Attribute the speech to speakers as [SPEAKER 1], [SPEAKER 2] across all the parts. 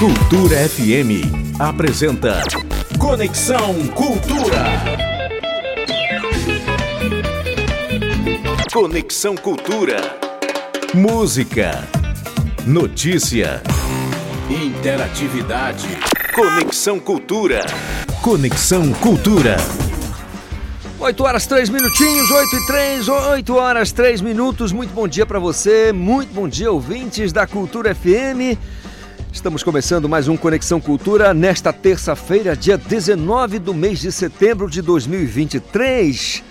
[SPEAKER 1] Cultura FM apresenta Conexão Cultura. Conexão Cultura. Música, notícia, interatividade. Conexão Cultura. Conexão Cultura.
[SPEAKER 2] 8 horas 3 minutinhos, 8 e 3, 8 horas 3 minutos. Muito bom dia para você, muito bom dia, ouvintes da Cultura FM. Estamos começando mais um Conexão Cultura nesta terça-feira, dia 19 do mês de setembro de 2023.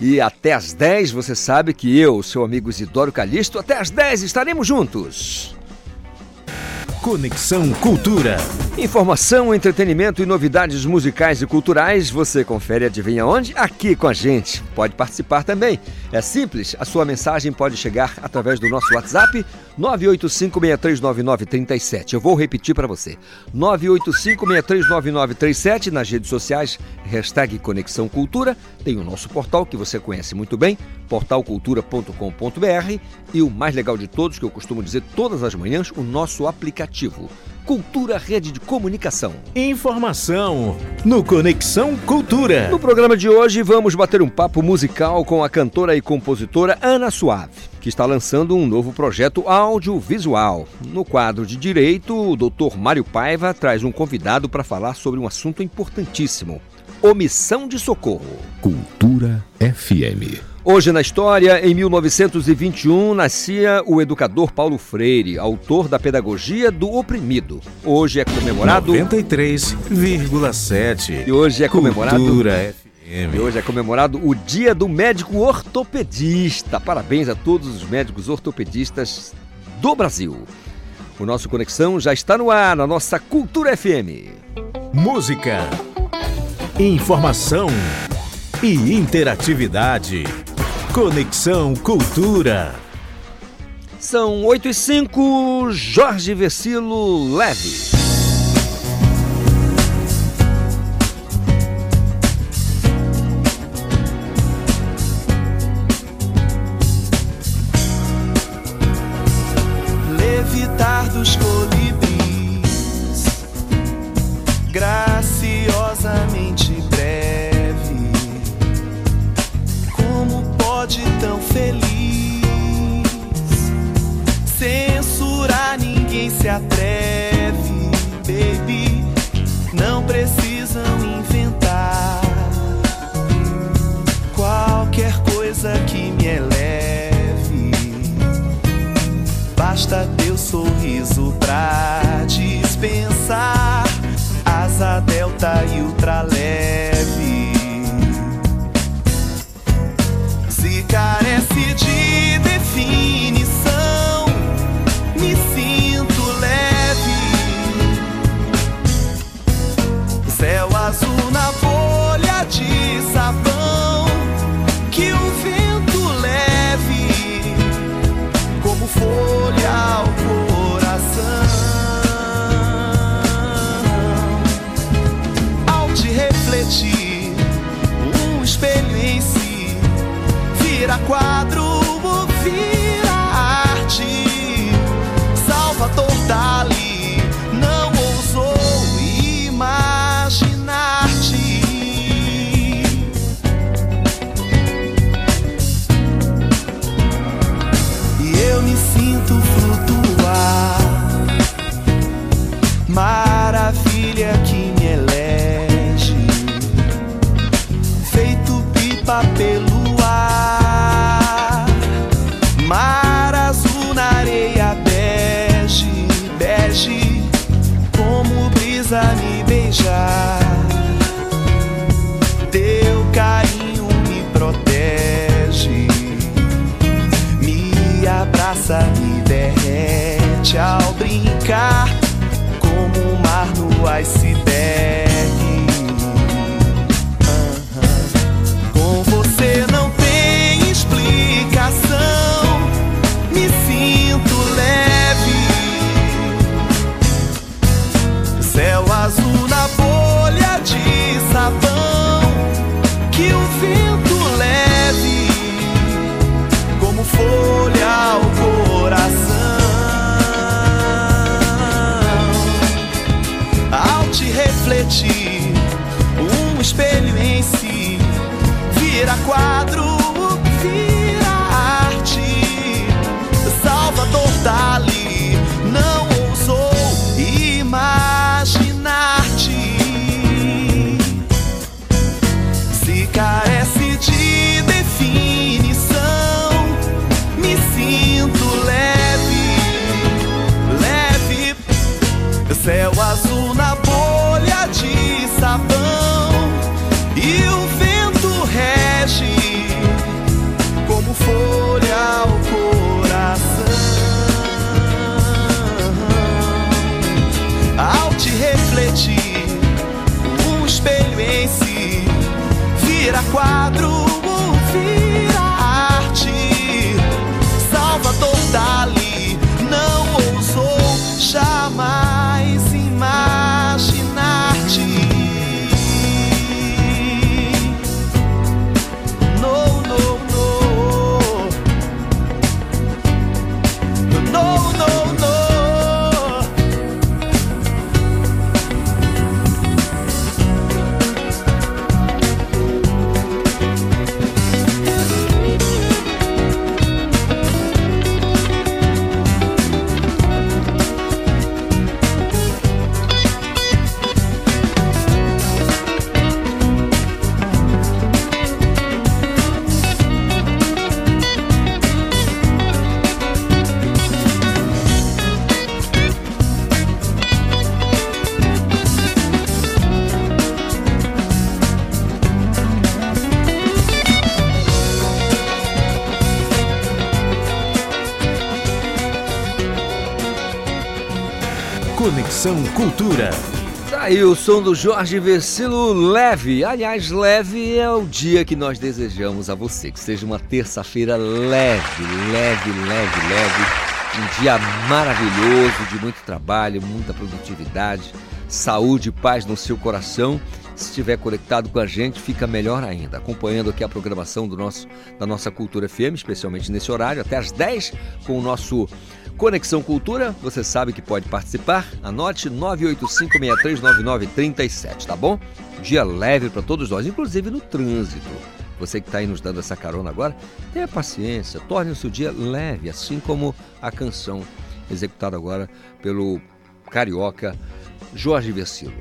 [SPEAKER 2] E até às 10 você sabe que eu, seu amigo Isidoro Calixto, até às 10 estaremos juntos.
[SPEAKER 1] Conexão Cultura.
[SPEAKER 2] Informação, entretenimento e novidades musicais e culturais você confere adivinha onde? Aqui com a gente. Pode participar também. É simples, a sua mensagem pode chegar através do nosso WhatsApp 985639937. Eu vou repetir para você. 985639937 nas redes sociais, hashtag Conexão Cultura. Tem o nosso portal que você conhece muito bem, portalcultura.com.br e o mais legal de todos, que eu costumo dizer todas as manhãs, o nosso aplicativo. Cultura Rede de Comunicação.
[SPEAKER 1] Informação no Conexão Cultura.
[SPEAKER 2] No programa de hoje vamos bater um papo musical com a cantora e compositora Ana Suave, que está lançando um novo projeto audiovisual. No quadro de Direito, o Dr. Mário Paiva traz um convidado para falar sobre um assunto importantíssimo: omissão de socorro.
[SPEAKER 1] Cultura FM.
[SPEAKER 2] Hoje na história, em 1921, nascia o educador Paulo Freire, autor da Pedagogia do Oprimido. Hoje é comemorado
[SPEAKER 1] 93,7.
[SPEAKER 2] E hoje é comemorado
[SPEAKER 1] Cultura FM.
[SPEAKER 2] E hoje é comemorado o Dia do Médico Ortopedista. Parabéns a todos os médicos ortopedistas do Brasil. O nosso Conexão já está no ar na nossa Cultura FM.
[SPEAKER 1] Música, informação e interatividade. Conexão Cultura.
[SPEAKER 2] São 8 e 5, Jorge Vecilo Leve.
[SPEAKER 3] Quadro vira arte. Salvador Dali derrete ao brincar, como o mar no iceberg.
[SPEAKER 1] Cultura.
[SPEAKER 2] Tá aí o som do Jorge Versilo leve. Aliás, leve é o dia que nós desejamos a você. Que seja uma terça-feira leve, leve, leve, leve. Um dia maravilhoso, de muito trabalho, muita produtividade, saúde e paz no seu coração. Se estiver conectado com a gente, fica melhor ainda. Acompanhando aqui a programação do nosso, da nossa Cultura FM, especialmente nesse horário, até às 10, com o nosso Conexão Cultura, você sabe que pode participar. Anote 985639937, tá bom? Dia leve para todos nós, inclusive no trânsito. Você que está aí nos dando essa carona agora, tenha paciência, torne o seu dia leve, assim como a canção executada agora pelo carioca Jorge Versilo.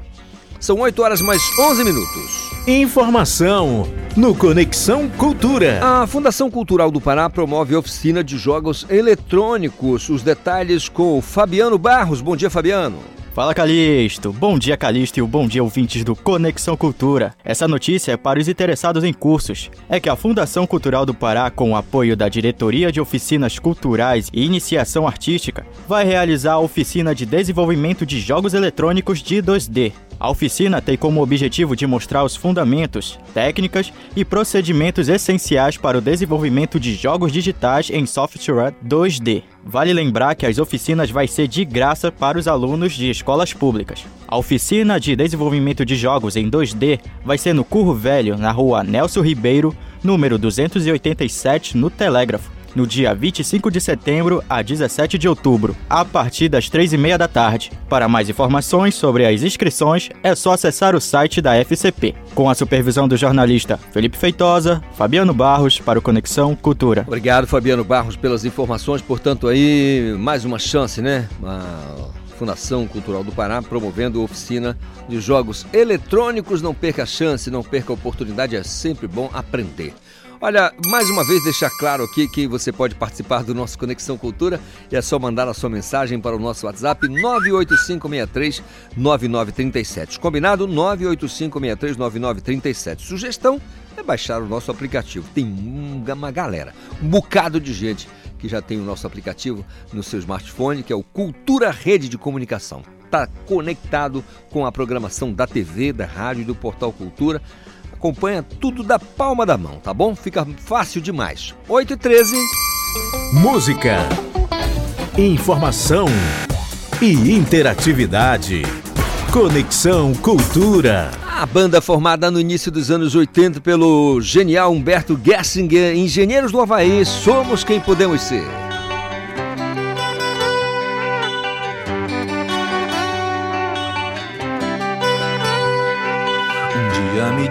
[SPEAKER 2] São 8 horas mais 11 minutos.
[SPEAKER 1] Informação no Conexão Cultura.
[SPEAKER 2] A Fundação Cultural do Pará promove oficina de jogos eletrônicos. Os detalhes com o Fabiano Barros. Bom dia, Fabiano.
[SPEAKER 4] Fala Calixto! Bom dia Calixto e o bom dia ouvintes do Conexão Cultura. Essa notícia é para os interessados em cursos. É que a Fundação Cultural do Pará, com o apoio da Diretoria de Oficinas Culturais e Iniciação Artística, vai realizar a oficina de desenvolvimento de jogos eletrônicos de 2D. A oficina tem como objetivo de mostrar os fundamentos, técnicas e procedimentos essenciais para o desenvolvimento de jogos digitais em software 2D. Vale lembrar que as oficinas vai ser de graça para os alunos de escolas públicas. A oficina de desenvolvimento de jogos em 2D vai ser no Curro Velho, na rua Nelson Ribeiro, número 287, no Telégrafo, no dia 25 de setembro a 17 de outubro, a partir das 3h30 da tarde. Para mais informações sobre as inscrições, é só acessar o site da FCP. Com a supervisão do jornalista Felipe Feitosa, Fabiano Barros, para o Conexão Cultura.
[SPEAKER 2] Obrigado, Fabiano Barros, pelas informações. Portanto, aí, mais uma chance, né? A Fundação Cultural do Pará promovendo oficina de jogos eletrônicos. Não perca a chance, não perca a oportunidade, é sempre bom aprender. Olha, mais uma vez deixar claro aqui que você pode participar do nosso Conexão Cultura e é só mandar a sua mensagem para o nosso WhatsApp 985639937. Combinado? 985639937. Sugestão é baixar o nosso aplicativo. Tem uma galera, um bocado de gente que já tem o nosso aplicativo no seu smartphone, que é o Cultura Rede de Comunicação. Está conectado com a programação da TV, da rádio e do Portal Cultura acompanha tudo da palma da mão, tá bom? Fica fácil demais. 8 e 13.
[SPEAKER 1] Música, informação e interatividade. Conexão Cultura.
[SPEAKER 2] A banda formada no início dos anos 80 pelo genial Humberto Gessinger, Engenheiros do Havaí, Somos Quem Podemos Ser.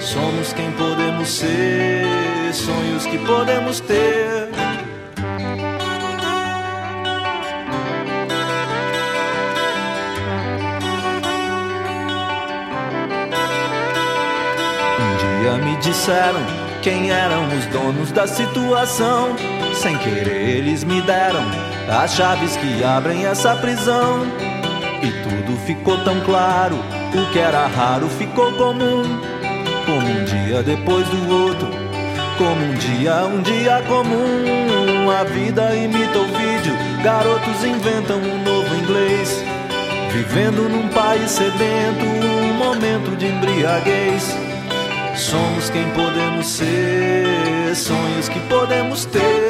[SPEAKER 5] Somos quem podemos ser, sonhos que podemos ter. Um dia me disseram quem eram os donos da situação. Sem querer, eles me deram as chaves que abrem essa prisão. E tudo ficou tão claro, o que era raro ficou comum. Como um dia depois do outro, como um dia, um dia comum. A vida imita o vídeo, garotos inventam um novo inglês. Vivendo num país sedento, um momento de embriaguez. Somos quem podemos ser, sonhos que podemos ter.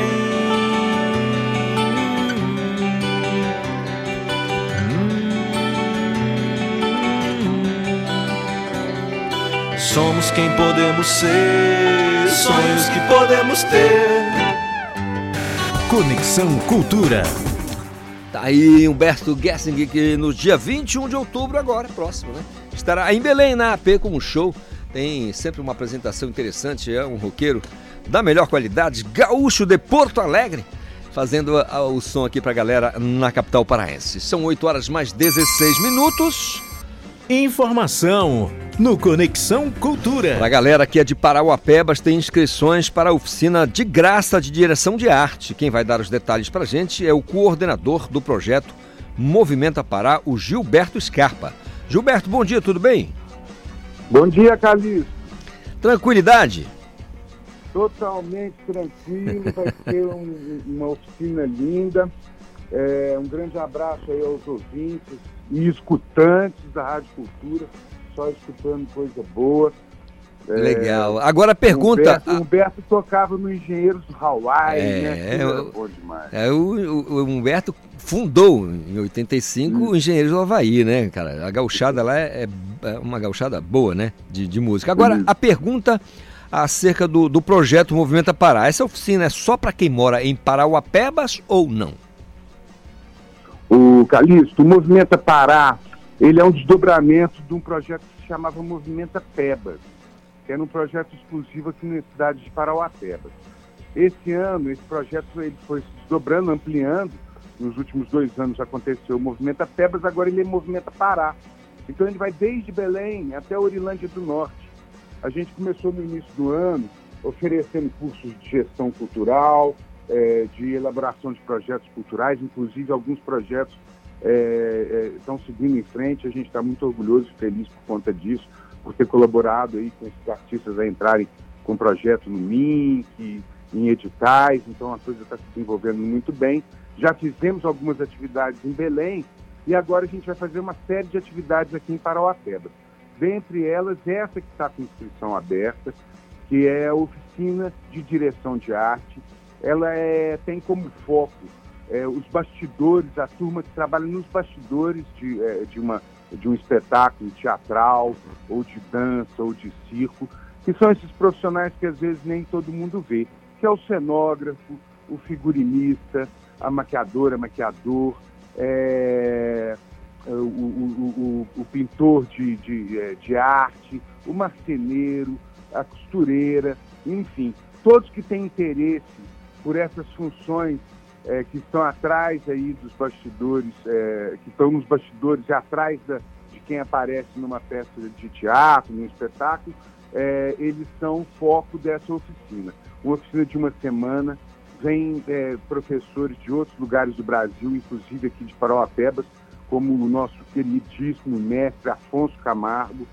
[SPEAKER 5] Somos quem podemos ser, sonhos que podemos ter.
[SPEAKER 1] Conexão Cultura.
[SPEAKER 2] Tá aí Humberto Gessing, que no dia 21 de outubro, agora, próximo, né? Estará em Belém, na AP, com um show. Tem sempre uma apresentação interessante, é um roqueiro da melhor qualidade, gaúcho de Porto Alegre, fazendo o som aqui pra galera na capital paraense. São 8 horas mais 16 minutos.
[SPEAKER 1] Informação no Conexão Cultura.
[SPEAKER 2] Pra galera que é de Parauapebas, tem inscrições para a oficina de graça de direção de arte. Quem vai dar os detalhes pra gente é o coordenador do projeto Movimenta Pará, o Gilberto Scarpa. Gilberto, bom dia, tudo bem?
[SPEAKER 6] Bom dia, Calixto.
[SPEAKER 2] Tranquilidade?
[SPEAKER 6] Totalmente tranquilo, vai ser um- uma oficina linda. É, um grande abraço aí aos ouvintes e escutantes da Rádio Cultura, só escutando coisa boa. É,
[SPEAKER 2] Legal. Agora a pergunta.
[SPEAKER 6] Humberto, Humberto tocava no Engenheiros do Hawaii,
[SPEAKER 2] É,
[SPEAKER 6] né? Aquilo era bom demais.
[SPEAKER 2] É, o, o- Humberto fundou em 85 o Engenheiros do Havaí, né, cara? A gauchada lá é, é uma gauchada boa, né? De, de música. Agora,
[SPEAKER 6] Uhum.
[SPEAKER 2] a pergunta acerca do, do projeto Movimenta Pará. Essa oficina é só para quem mora em Parauapebas ou não?
[SPEAKER 6] O Calixto, o Movimenta Pará, ele é um desdobramento de um projeto que se chamava Movimenta Pebas, que era um projeto exclusivo aqui na cidade de Parauapebas. Esse ano, esse projeto ele foi se desdobrando, ampliando. Nos últimos dois anos aconteceu o Movimenta Pebas, agora ele é Movimenta Pará. Então ele vai desde Belém até Orilândia do Norte. A gente começou no início do ano oferecendo cursos de gestão cultural, eh, de elaboração de projetos culturais, inclusive alguns projetos eh, eh, estão seguindo em frente. A gente está muito orgulhoso e feliz por conta disso, por ter colaborado aí com esses artistas a entrarem com projetos no MINC, em editais, então a coisa está se desenvolvendo muito bem. Já fizemos algumas atividades em Belém e agora a gente vai fazer uma série de atividades aqui em Parauapebas. Dentre elas, essa que está com inscrição aberta, que é a oficina de direção de arte. Ela é, tem como foco é, os bastidores, a turma que trabalha nos bastidores de, é, de, uma, de um espetáculo teatral, ou de dança, ou de circo, que são esses profissionais que às vezes nem todo mundo vê, que é o cenógrafo, o figurinista, a maquiadora, maquiador, é, o, o- o- o pintor de, de, é, de arte, o marceneiro, a costureira, enfim, todos que têm interesse por essas funções é, que estão atrás aí dos bastidores, é, que estão nos bastidores e atrás da, de quem aparece numa peça de teatro, num espetáculo, é, eles são foco dessa oficina. Uma oficina de uma semana, vem é, professores de outros lugares do Brasil, inclusive aqui de Parauapebas, como o nosso queridíssimo mestre Afonso Camargo,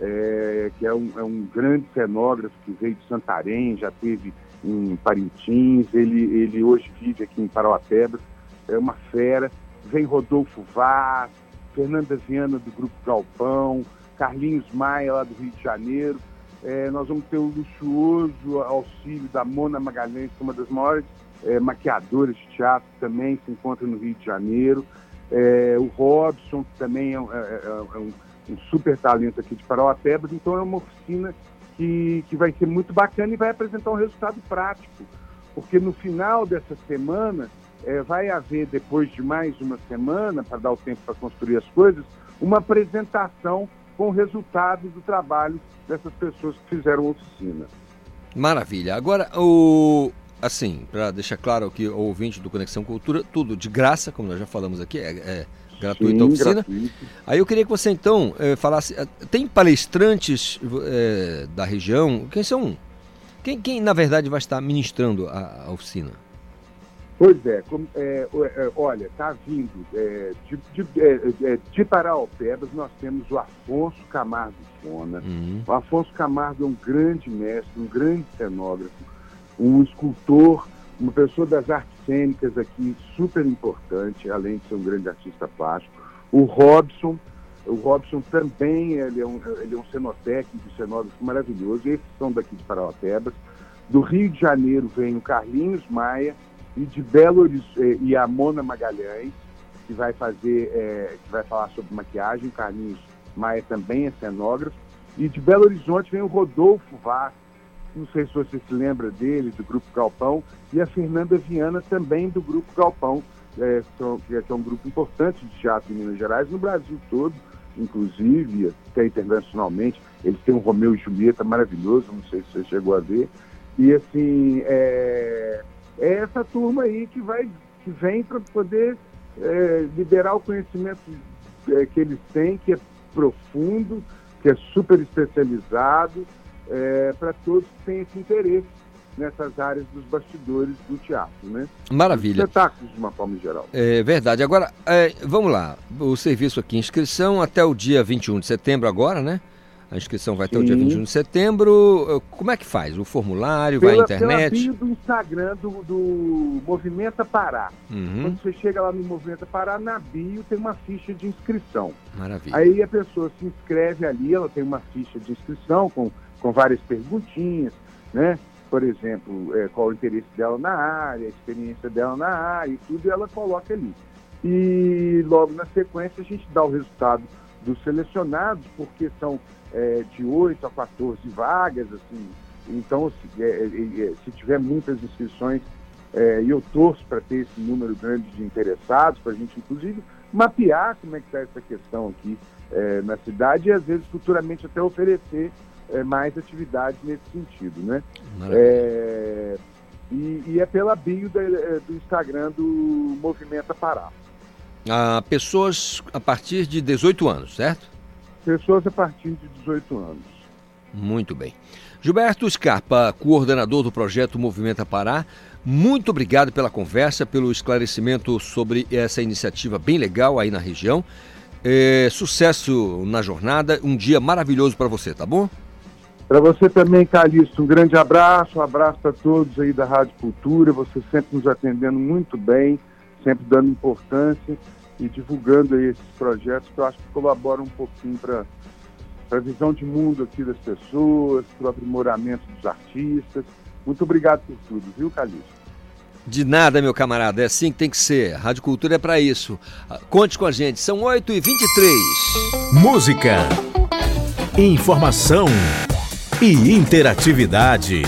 [SPEAKER 6] é, que é um, é um, grande cenógrafo que veio de Santarém, já teve em Parintins, ele, ele hoje vive aqui em Parauapebas, é uma fera. Vem Rodolfo Vaz, Fernanda Viana do Grupo Galpão, Carlinhos Maia lá do Rio de Janeiro. É, nós vamos ter o luxuoso auxílio da Mona Magalhães, é uma das maiores é, maquiadoras de teatro, também se encontra no Rio de Janeiro. É, o Robson, que também é, é, é um, um, super talento aqui de Parauapebas. Então é uma oficina que, que vai ser muito bacana e vai apresentar um resultado prático. Porque no final dessa semana é, vai haver, depois de mais uma semana, para dar o tempo para construir as coisas, uma apresentação com o resultado do trabalho dessas pessoas que fizeram a oficina.
[SPEAKER 2] Maravilha. Agora, o, assim, para deixar claro que o ouvinte do Conexão Cultura, tudo de graça, como nós já falamos aqui, é, é gratuito Sim, a oficina. Gratuito. Aí eu queria que você então é, falasse, eh, tem palestrantes é, da região? Quem são? Quem, quem na verdade vai estar ministrando a, a oficina?
[SPEAKER 6] Pois é, como, é, olha, está vindo de, de, de Paraupebas, nós temos o Afonso Camargo Fona. Uhum. O Afonso Camargo é um grande mestre, um grande cenógrafo, um escultor, uma pessoa das artes cênicas aqui super importante, além de ser um grande artista plástico. O Robson, o Robson também ele é um, ele é um cenotécnico, cenógrafo maravilhoso, esses são daqui de Paraupebas. Do Rio de Janeiro vem o Carlinhos Maia, e de Belo Horizonte, eh, e a Mona Magalhães, que vai fazer, é, que vai falar sobre maquiagem, o Carlinhos Maia também é cenógrafo, e de Belo Horizonte vem o Rodolfo Vaz, não sei se você se lembra dele, do Grupo Galpão, e a Fernanda Viana também do Grupo Galpão, é, que é um grupo importante de teatro em Minas Gerais, no Brasil todo, inclusive, até internacionalmente. Eles têm um Romeu e Julieta maravilhoso, não sei se você chegou a ver. E assim, é, é essa turma aí que vai que vem para poder é, liberar o conhecimento é, que eles têm, que é profundo, que é super especializado, é, para todos que têm esse interesse nessas áreas dos bastidores do teatro, né?
[SPEAKER 2] Maravilha.
[SPEAKER 6] Espetáculos de uma forma geral.
[SPEAKER 2] É verdade. Agora, é, vamos lá. O serviço aqui, inscrição até o dia 21 de setembro agora, né? A inscrição vai Sim. até o dia 21 de setembro. Como é que faz? O formulário, pela, vai à internet?
[SPEAKER 6] Pela bio do Instagram do, do Movimenta Pará. Uhum. Quando você chega lá no Movimenta Pará, na bio tem uma ficha de inscrição.
[SPEAKER 2] Maravilha.
[SPEAKER 6] Aí a pessoa se inscreve ali, ela tem uma ficha de inscrição com, com várias perguntinhas, né? Por exemplo, é, qual o interesse dela na área, a experiência dela na área e tudo, e ela coloca ali. E logo na sequência a gente dá o resultado dos selecionados, porque são é, de 8 a 14 vagas, assim. Então, se, é, é, é, se tiver muitas inscrições, é, e eu torço para ter esse número grande de interessados, para a gente, inclusive, mapear como é que está essa questão aqui é, na cidade e, às vezes, futuramente até oferecer mais atividades nesse sentido, né? E, e, é pela bio do, do Instagram do Movimento Pará.
[SPEAKER 2] Ah, pessoas a partir de 18 anos, certo?
[SPEAKER 6] pessoas a partir de 18 anos.
[SPEAKER 2] Muito bem. Gilberto Scarpa, coordenador do projeto Movimenta Pará, muito obrigado pela conversa, pelo esclarecimento sobre essa iniciativa bem legal aí na região. É, sucesso na jornada, um dia maravilhoso para você, tá bom?
[SPEAKER 6] Para você também, Calixto, um grande abraço, um abraço para todos aí da Rádio Cultura, você sempre nos atendendo muito bem, sempre dando importância e divulgando aí esses projetos que eu acho que colaboram um pouquinho para a visão de mundo aqui das pessoas, para o aprimoramento dos artistas. Muito obrigado por tudo, viu, Calixto?
[SPEAKER 2] De nada, meu camarada, é assim que tem que ser. Rádio Cultura é para isso. Ah, conte com a gente, são 8h23.
[SPEAKER 1] Música, informação e interatividade.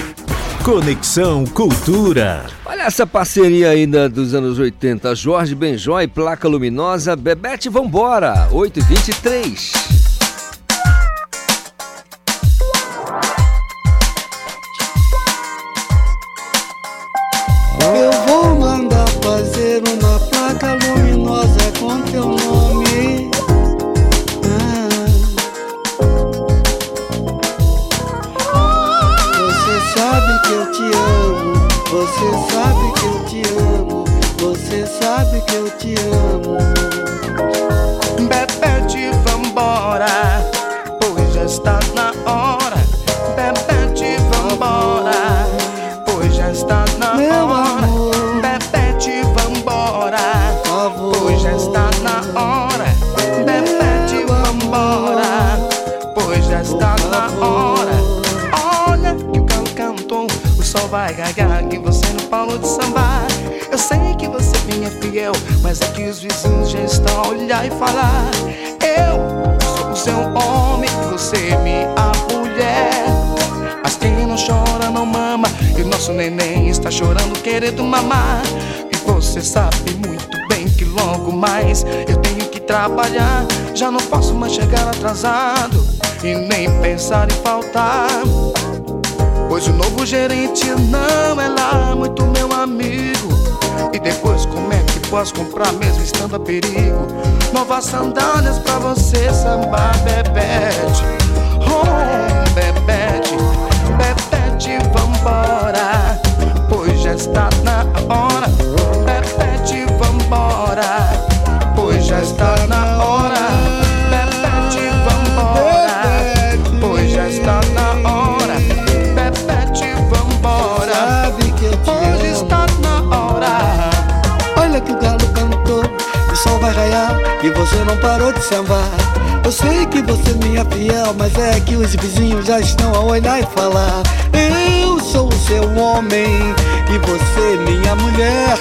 [SPEAKER 1] Conexão Cultura.
[SPEAKER 2] Olha essa parceria ainda dos anos 80. Jorge Benjó e Placa Luminosa. Bebete, vambora. 8
[SPEAKER 7] te amo.
[SPEAKER 8] Bebete, vambora, pois já está na hora. Bebete, vambora, pois já está na
[SPEAKER 7] Meu
[SPEAKER 8] hora.
[SPEAKER 7] amor.
[SPEAKER 8] Bebete, vambora, pois já está na hora. Bebete, vambora, pois já está na hora. Olha que o galo cantou, o sol vai gagar e você não parou de sambar. Fiel, mas é que os vizinhos já estão a olhar e falar. Eu sou o seu homem, você minha mulher. Mas quem não chora não mama, e o nosso neném está chorando querendo mamar. E você sabe muito bem que logo mais eu tenho que trabalhar. Já não posso mais chegar atrasado e nem pensar em faltar. Pois o novo gerente não é lá muito meu amigo. E depois como é que posso comprar mesmo estando a perigo? Novas sandálias pra você sambar, Bebete. Oh, Bebete, Bebete, vambora. Pois já está na hora. Bebete, vambora. Pois já está na hora.
[SPEAKER 7] Não parou de sambar. Eu sei que você é minha fiel, mas é que os vizinhos já estão a olhar e falar. Eu sou o seu homem e você minha mulher.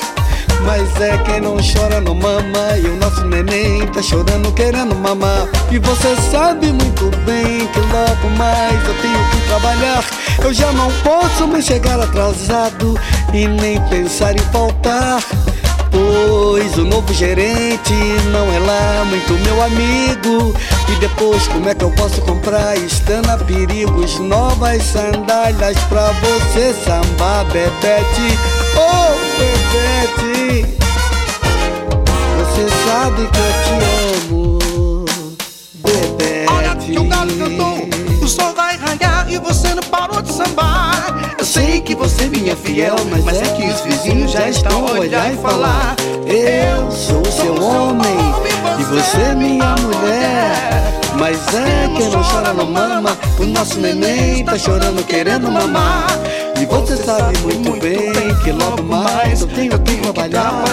[SPEAKER 7] Mas é quem não chora não mama E o nosso neném tá chorando querendo mamar E você sabe muito bem que logo mais eu tenho que trabalhar Eu já não posso mais chegar atrasado E nem pensar em faltar Pois o novo gerente não é lá muito meu amigo. E depois como é que eu posso comprar? Estando a perigos Novas sandálias pra você sambar, Bebete. Oh, Bebete! Você sabe que eu te amo,
[SPEAKER 8] você não parou de sambar. Eu sei que você vinha fiel, mas é que os vizinhos já estão a olhar e falar.
[SPEAKER 7] Eu sou o seu homem e você é minha mulher. Mas é que não chora não mama, o nosso neném tá chorando querendo mamar. E você sabe muito bem que logo mais eu tenho que trabalhar.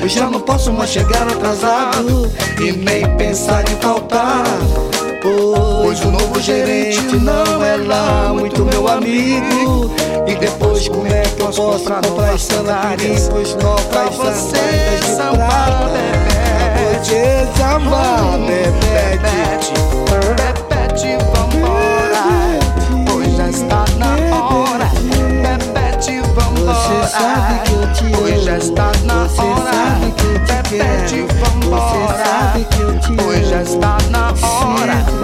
[SPEAKER 7] Eu já não posso mais chegar atrasado e nem pensar em faltar. Pois o novo gerente não é lá muito meu amigo. E depois como é que eu posso comprar sandálias novas
[SPEAKER 8] Pra você
[SPEAKER 7] de
[SPEAKER 8] sambar? Bebete.
[SPEAKER 7] Você sambar, Bebete.
[SPEAKER 8] Bebete, vambora. Pois já está na hora. Bebete, vambora.
[SPEAKER 7] Você sabe que te amo.
[SPEAKER 8] Pois já está na hora.
[SPEAKER 7] que
[SPEAKER 8] Bebete, vambora.
[SPEAKER 7] Que
[SPEAKER 8] Pois já está na hora.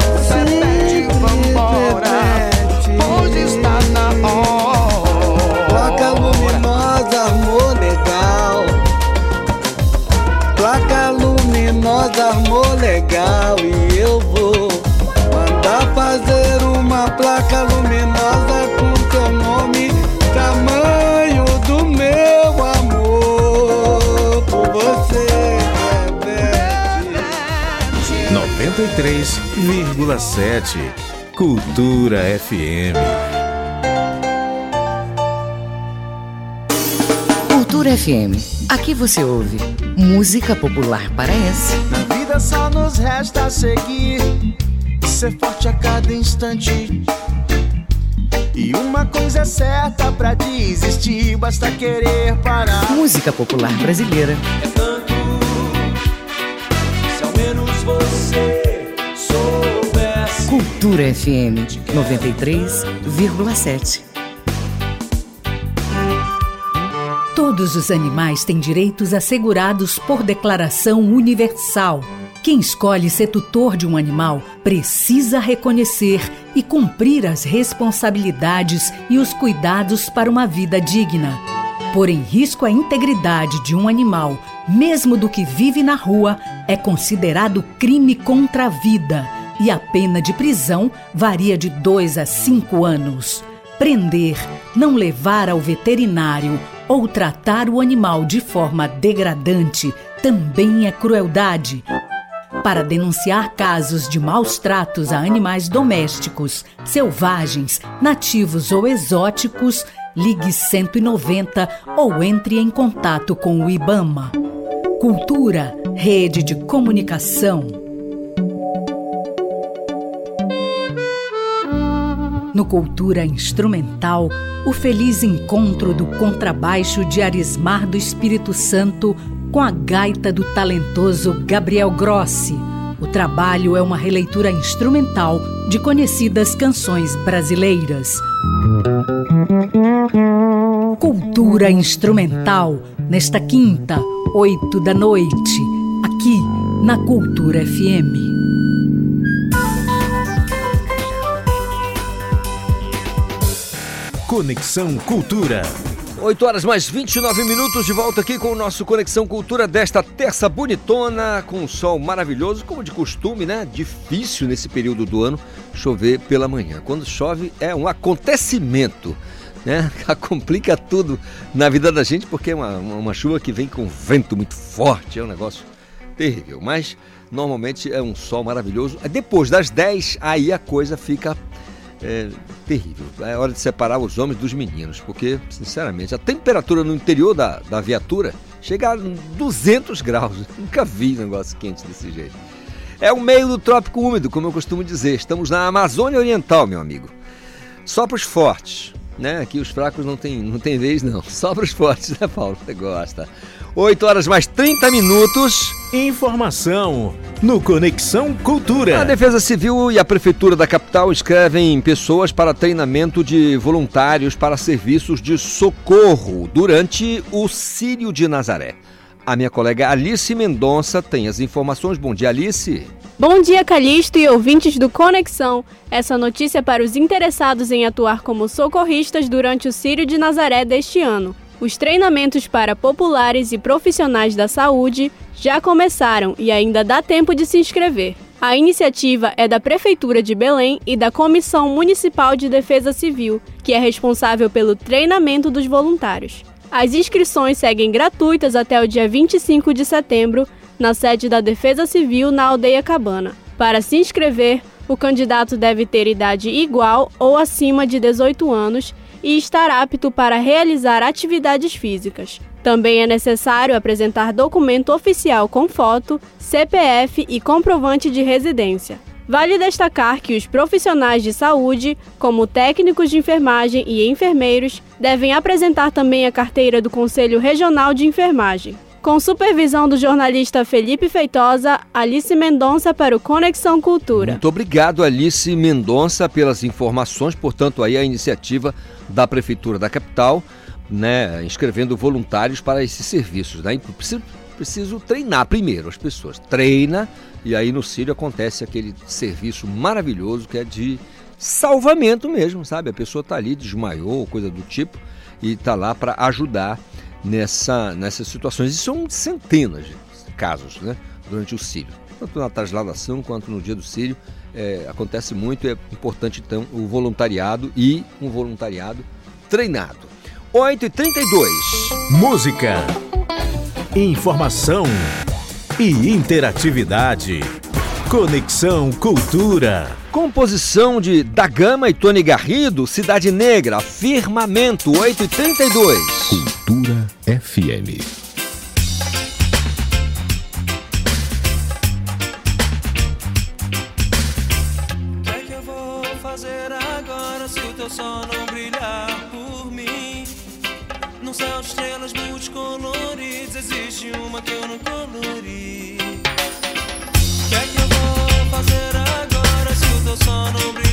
[SPEAKER 1] 93,7 Cultura FM.
[SPEAKER 9] Cultura FM. Aqui você ouve música popular paraense.
[SPEAKER 3] Na vida só nos resta seguir, ser forte a cada instante. E uma coisa é certa pra desistir, basta querer parar.
[SPEAKER 9] Música popular brasileira.
[SPEAKER 3] É tanto, se ao menos você.
[SPEAKER 9] Cultura FM 93,7.
[SPEAKER 10] Todos os animais têm direitos assegurados por declaração universal. Quem escolhe ser tutor de um animal precisa reconhecer e cumprir as responsabilidades e os cuidados para uma vida digna. Pôr em risco a integridade de um animal, mesmo do que vive na rua, é considerado crime contra a vida e a pena de prisão varia de 2 a 5 anos. Prender, não levar ao veterinário ou tratar o animal de forma degradante também é crueldade. Para denunciar casos de maus tratos a animais domésticos, selvagens, nativos ou exóticos, ligue 190 ou entre em contato com o IBAMA. Cultura, rede de comunicação. No Cultura Instrumental, o feliz encontro do contrabaixo de Arismar do Espírito Santo com a gaita do talentoso Gabriel Grossi. O trabalho é uma releitura instrumental de conhecidas canções brasileiras. Cultura Instrumental, nesta quinta, oito da noite, aqui na Cultura FM.
[SPEAKER 1] Conexão Cultura.
[SPEAKER 2] 8 horas mais 29 minutos de volta aqui com o nosso Conexão Cultura desta terça bonitona, com um sol maravilhoso, como de costume, né? Difícil nesse período do ano chover pela manhã. Quando chove é um acontecimento, né? Complica tudo na vida da gente porque é uma, uma chuva que vem com vento muito forte, é um negócio terrível. Mas normalmente é um sol maravilhoso. Depois das 10, aí a coisa fica é terrível. É hora de separar os homens dos meninos, porque, sinceramente, a temperatura no interior da, da viatura chega a 200 graus. Nunca vi negócio quente desse jeito. É o meio do trópico úmido, como eu costumo dizer. Estamos na Amazônia Oriental, meu amigo. Só para os fortes, né? Aqui os fracos não tem, não tem vez, não. Só para os fortes, né, Paulo? Você gosta. 8 horas mais 30 minutos.
[SPEAKER 1] Informação no Conexão Cultura.
[SPEAKER 2] A Defesa Civil e a Prefeitura da capital escrevem pessoas para treinamento de voluntários para serviços de socorro durante o Sírio de Nazaré. A minha colega Alice Mendonça tem as informações. Bom dia, Alice.
[SPEAKER 11] Bom dia, Calixto e ouvintes do Conexão. Essa notícia é para os interessados em atuar como socorristas durante o Sírio de Nazaré deste ano. Os treinamentos para populares e profissionais da saúde já começaram e ainda dá tempo de se inscrever. A iniciativa é da Prefeitura de Belém e da Comissão Municipal de Defesa Civil, que é responsável pelo treinamento dos voluntários. As inscrições seguem gratuitas até o dia 25 de setembro, na sede da Defesa Civil na Aldeia Cabana. Para se inscrever, o candidato deve ter idade igual ou acima de 18 anos e estar apto para realizar atividades físicas. Também é necessário apresentar documento oficial com foto, CPF e comprovante de residência. Vale destacar que os profissionais de saúde, como técnicos de enfermagem e enfermeiros, devem apresentar também a carteira do Conselho Regional de Enfermagem. Com supervisão do jornalista Felipe Feitosa, Alice Mendonça para o Conexão Cultura.
[SPEAKER 2] Muito obrigado, Alice Mendonça, pelas informações. Portanto, aí a iniciativa da Prefeitura da capital, né, inscrevendo voluntários para esses serviços. Né? Preciso, preciso treinar primeiro as pessoas. Treina e aí no Sírio acontece aquele serviço maravilhoso que é de salvamento mesmo, sabe? A pessoa está ali, desmaiou, coisa do tipo, e está lá para ajudar nessa, nessas situações. E são centenas de casos né, durante o Sírio. Tanto na transladação quanto no dia do Sírio. É, acontece muito, é importante então o voluntariado e um voluntariado treinado. 8h32.
[SPEAKER 1] Música, informação e interatividade. Conexão Cultura.
[SPEAKER 2] Composição de Da Gama e Tony Garrido, Cidade Negra, Firmamento 832.
[SPEAKER 1] Cultura FM.
[SPEAKER 12] Agora se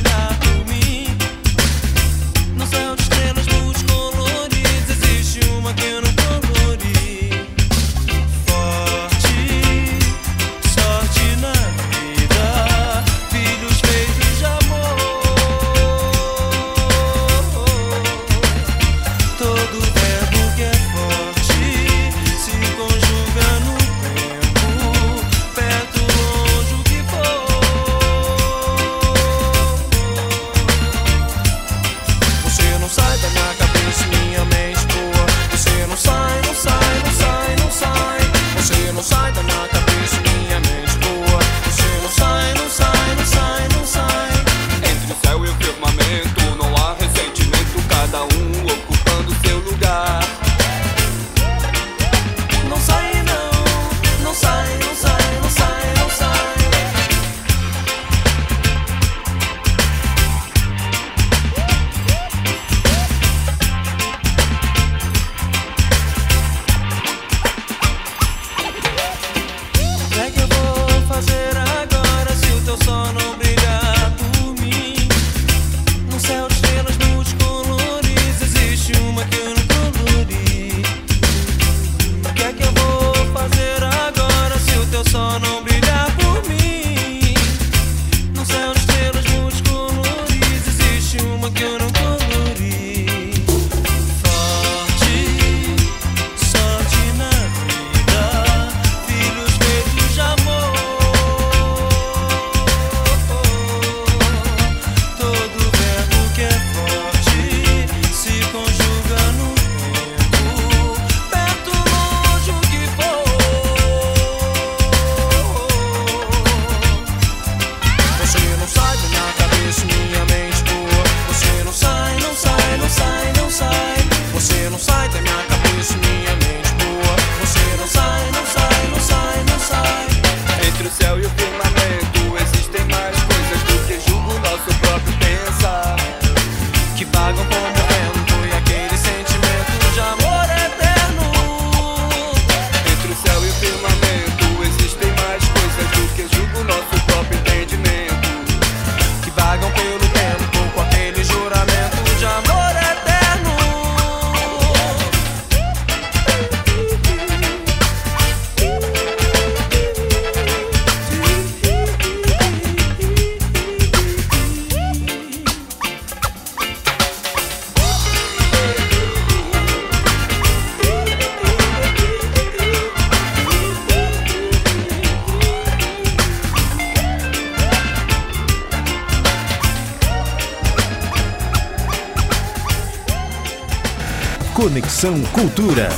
[SPEAKER 1] Conexão Cultura.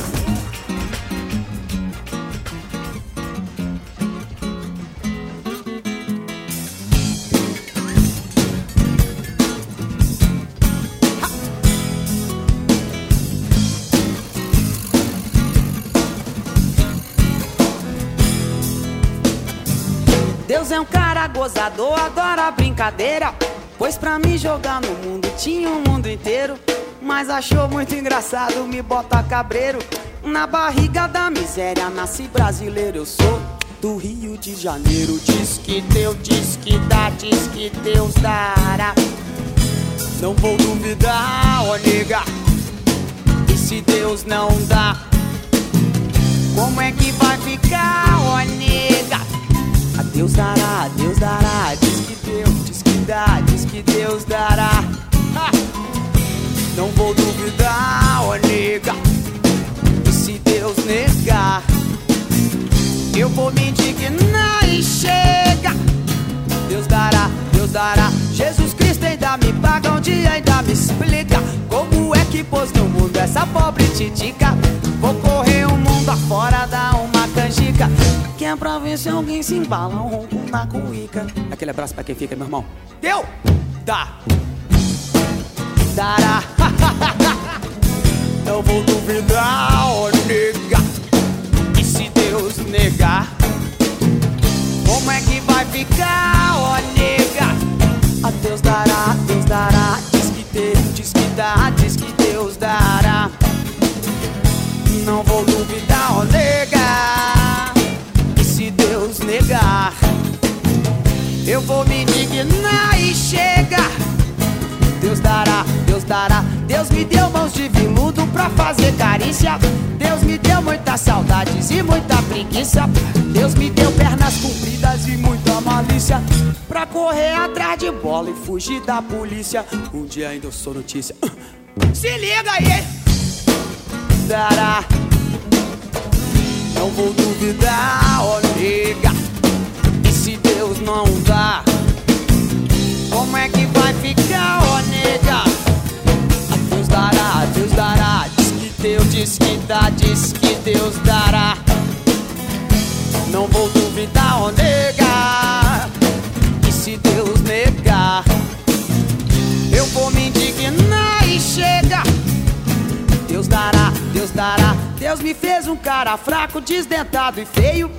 [SPEAKER 13] Deus é um cara gozador, adora brincadeira. Pois pra me jogar no mundo tinha um mundo inteiro. Mas achou muito engraçado me botar cabreiro. Na barriga da miséria nasci brasileiro. Eu sou do Rio de Janeiro. Diz que Deus, diz que dá, diz que Deus dará. Não vou duvidar, ó nega. E se Deus não dá, como é que vai ficar, ó nega? A Deus dará, Deus dará. Diz que Deus, diz que dá, diz que Deus dará. Ha! Não vou duvidar, ó nega. E se Deus negar, eu vou me indignar e chega. Deus dará, Deus dará. Jesus Cristo ainda me paga um dia, ainda me explica como é que pôs no mundo essa pobre titica. Vou correr o mundo afora, dar uma canjica. Que é pra ver se alguém se embala um ronco na cuíca. Aquele abraço pra quem fica, meu irmão. Deu! Dá! Dará! Não vou duvidar, ó nega. E se Deus negar, como é que vai ficar, ó nega? A Deus dará, Deus dará. Diz que Deus, diz que dá, diz que Deus dará. Não vou duvidar, ó nega. E se Deus negar, eu vou me indignar e chega. Deus dará, Deus dará. Deus me deu mãos de veludo pra fazer carícia. Deus me deu muitas saudades e muita preguiça. Deus me deu pernas compridas e muita malícia. Pra correr atrás de bola e fugir da polícia. Um dia ainda eu sou notícia. Se liga aí! Dará. Não vou duvidar, ó nega. E se Deus não dá? Como é que vai ficar, Deus dará, Deus dará. Diz que que dá, diz que Deus dará. Não vou duvidar, ó nega. E se Deus negar, eu vou me indignar e chega. Deus dará, Deus dará. Deus me fez um cara fraco, desdentado e feio.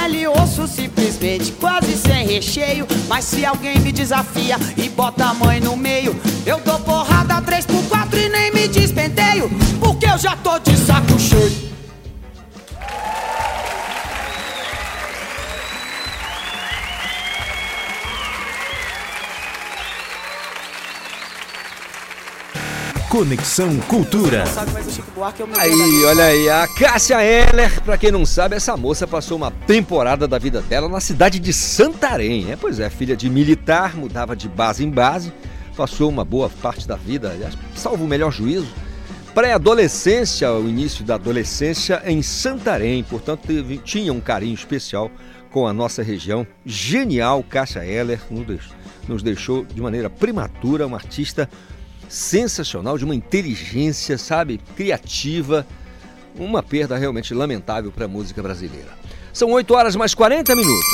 [SPEAKER 13] Pele osso simplesmente quase sem recheio. Mas se alguém me desafia e bota a mãe no meio, eu dou porrada 3 por 4 e nem me despenteio. Porque eu já tô de saco cheio. O meu
[SPEAKER 2] Aí, olha aí, a Cássia Heller, pra quem não sabe, essa moça passou uma temporada da vida dela na cidade de Santarém. É, pois é, filha de militar, mudava de base em base, passou uma boa parte da vida, salvo o melhor juízo, pré-adolescência, o início da adolescência em Santarém, portanto teve- tinha um carinho especial com a nossa região. Genial, Cássia Heller, nos deix- nos deixou de maneira prematura, uma artista sensacional, de uma inteligência, sabe, criativa, uma perda realmente lamentável para a música brasileira. São 8 horas mais 40 minutos.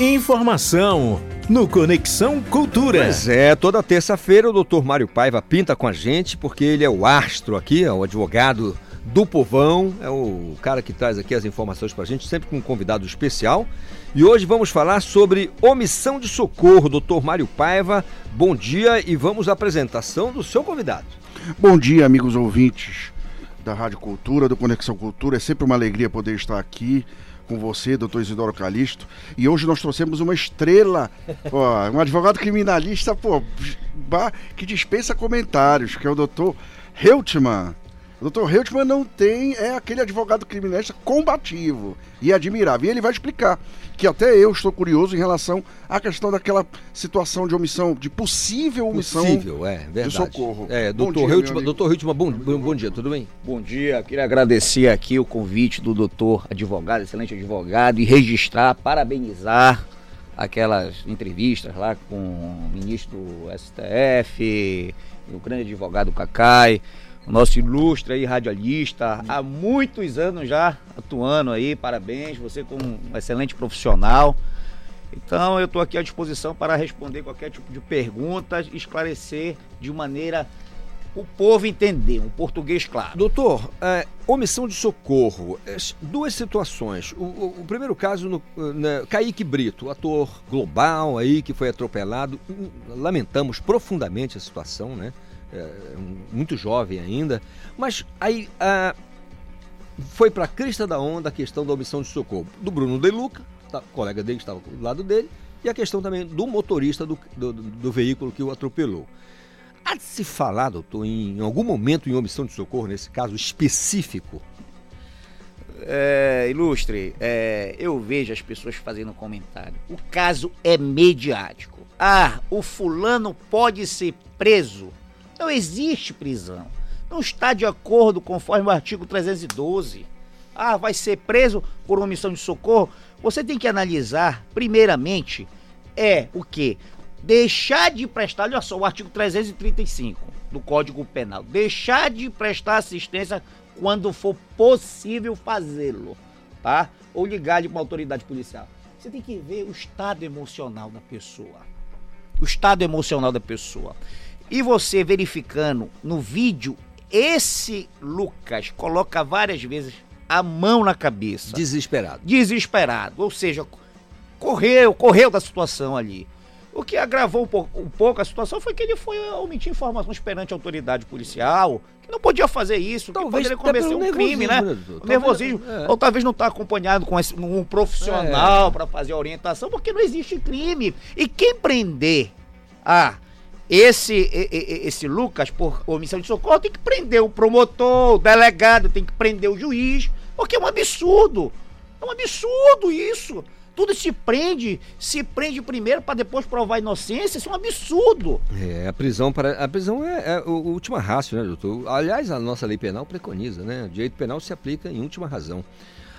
[SPEAKER 1] Informação no Conexão Cultura.
[SPEAKER 2] Pois é, toda terça-feira o doutor Mário Paiva pinta com a gente, porque ele é o astro aqui, é o advogado do povão, é o cara que traz aqui as informações pra gente, sempre com um convidado especial. E hoje vamos falar sobre omissão de socorro, doutor Mário Paiva. Bom dia e vamos à apresentação do seu convidado.
[SPEAKER 14] Bom dia, amigos ouvintes da Rádio Cultura, do Conexão Cultura. É sempre uma alegria poder estar aqui com você, doutor Isidoro Calixto. E hoje nós trouxemos uma estrela, ó, um advogado criminalista, pô, que dispensa comentários, que é o doutor Heltman. O doutor Heltman não tem, é aquele advogado criminalista combativo e admirável. E ele vai explicar que até eu estou curioso em relação à questão daquela situação de omissão, de possível omissão
[SPEAKER 2] Possível, é, verdade.
[SPEAKER 14] de socorro.
[SPEAKER 2] É,
[SPEAKER 14] Bom
[SPEAKER 2] doutor Hiltman, doutor bom, bom, bom dia, tudo bem?
[SPEAKER 15] Bom dia, queria agradecer aqui o convite do doutor advogado, excelente advogado, e registrar, parabenizar aquelas entrevistas lá com o ministro do STF, o grande advogado Cacai. O nosso ilustre aí radialista, há muitos anos já atuando aí, parabéns, você como um excelente profissional. Então eu estou aqui à disposição para responder qualquer tipo de perguntas, esclarecer de maneira o povo entender, um português claro.
[SPEAKER 2] Doutor, é, omissão de socorro, é, duas situações. O, o- o primeiro caso, no, né, Kaique Brito, ator global aí que foi atropelado. Hum, Lamentamos profundamente a situação, né? É, um- muito jovem ainda. Mas aí ah, foi para a crista da onda a questão da omissão de socorro do Bruno De Luca, tá, colega dele que estava do lado dele, e a questão também do motorista do, do, do veículo que o atropelou. Há de se falar, doutor, em algum momento em omissão de socorro, nesse caso específico?
[SPEAKER 15] É, ilustre, é, eu vejo as pessoas fazendo comentário. O caso é mediático. Ah, o fulano pode ser preso. Não existe prisão. Não está de acordo conforme o artigo 312. Ah, vai ser preso por omissão de socorro. Você tem que analisar, primeiramente, é o que? Deixar de prestar, olha só, o artigo 335 do Código Penal. Deixar de prestar assistência quando for possível fazê-lo, tá? Ou ligar de uma autoridade policial. Você tem que ver o estado emocional da pessoa. O estado emocional da pessoa. E você verificando no vídeo, esse Lucas coloca várias vezes a mão na cabeça.
[SPEAKER 2] Desesperado.
[SPEAKER 15] Desesperado. Ou seja, correu, correu da situação ali. O que agravou um pouco, um pouco a situação foi que ele foi omitir informações perante a autoridade policial, que não podia fazer isso,
[SPEAKER 2] Talvez
[SPEAKER 15] que poderia cometer um crime, né?
[SPEAKER 2] nervosismo, né?
[SPEAKER 15] O nervosismo.
[SPEAKER 2] Talvez- é.
[SPEAKER 15] Ou talvez não estar acompanhado com esse- um profissional
[SPEAKER 2] É.
[SPEAKER 15] para fazer a orientação, porque não existe crime. E quem prender ah, esse, esse Lucas por omissão de socorro tem que prender o promotor, o delegado, tem que prender o juiz, porque é um absurdo. É um absurdo isso. Tudo se prende, se prende primeiro para depois provar a inocência, isso é um absurdo.
[SPEAKER 2] É, a prisão para a prisão é, é o última rácio, né, doutor? Aliás, a nossa lei penal preconiza, né? O direito penal se aplica em última razão.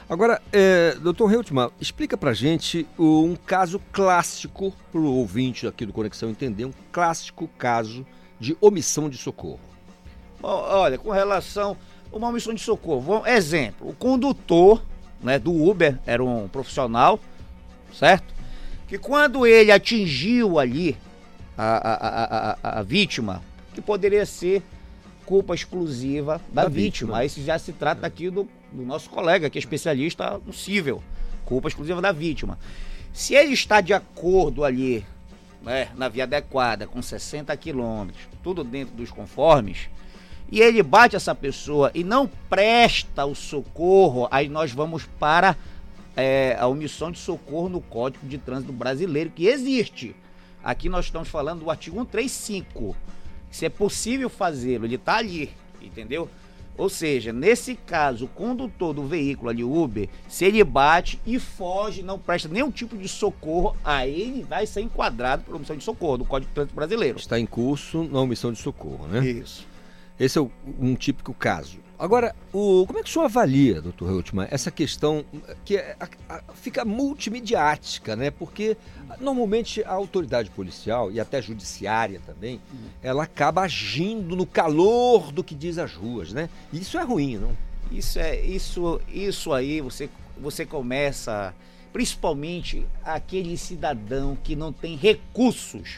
[SPEAKER 2] Agora, é, doutor Reutemann, explica pra gente um caso clássico para o ouvinte aqui do Conexão entender, um clássico caso de omissão de socorro.
[SPEAKER 15] Olha, com relação a uma omissão de socorro, exemplo, o condutor né, do Uber era um profissional, certo? Que quando ele atingiu ali a, a, a, a vítima, que poderia ser culpa exclusiva da,
[SPEAKER 2] Da
[SPEAKER 15] vítima.
[SPEAKER 2] vítima.
[SPEAKER 15] Já se trata aqui do, do nosso colega, que é especialista no cível. Culpa exclusiva da vítima. Se ele está de acordo ali, né, na via adequada, com 60 quilômetros, tudo dentro dos conformes, e ele bate essa pessoa e não presta o socorro, aí nós vamos para é, a omissão de socorro no Código de Trânsito Brasileiro, que existe. Aqui nós estamos falando do artigo 135. Se é possível fazê-lo, ele está ali, entendeu? Ou seja, nesse caso, o condutor do veículo ali, Uber, se ele bate e foge, não presta nenhum tipo de socorro, aí ele vai ser enquadrado por omissão de socorro do Código de Trânsito Brasileiro.
[SPEAKER 2] Está em curso na omissão de socorro, né?
[SPEAKER 15] Isso.
[SPEAKER 2] Esse é um típico caso. Agora, o, como é que o senhor avalia, doutor Reutemann, essa questão que é- a- a- fica multimediática, né? Porque normalmente a autoridade policial e até judiciária também, ela acaba agindo no calor do que diz as ruas, né? E isso é ruim, não?
[SPEAKER 15] Isso é isso isso aí você você começa principalmente aquele cidadão que não tem recursos.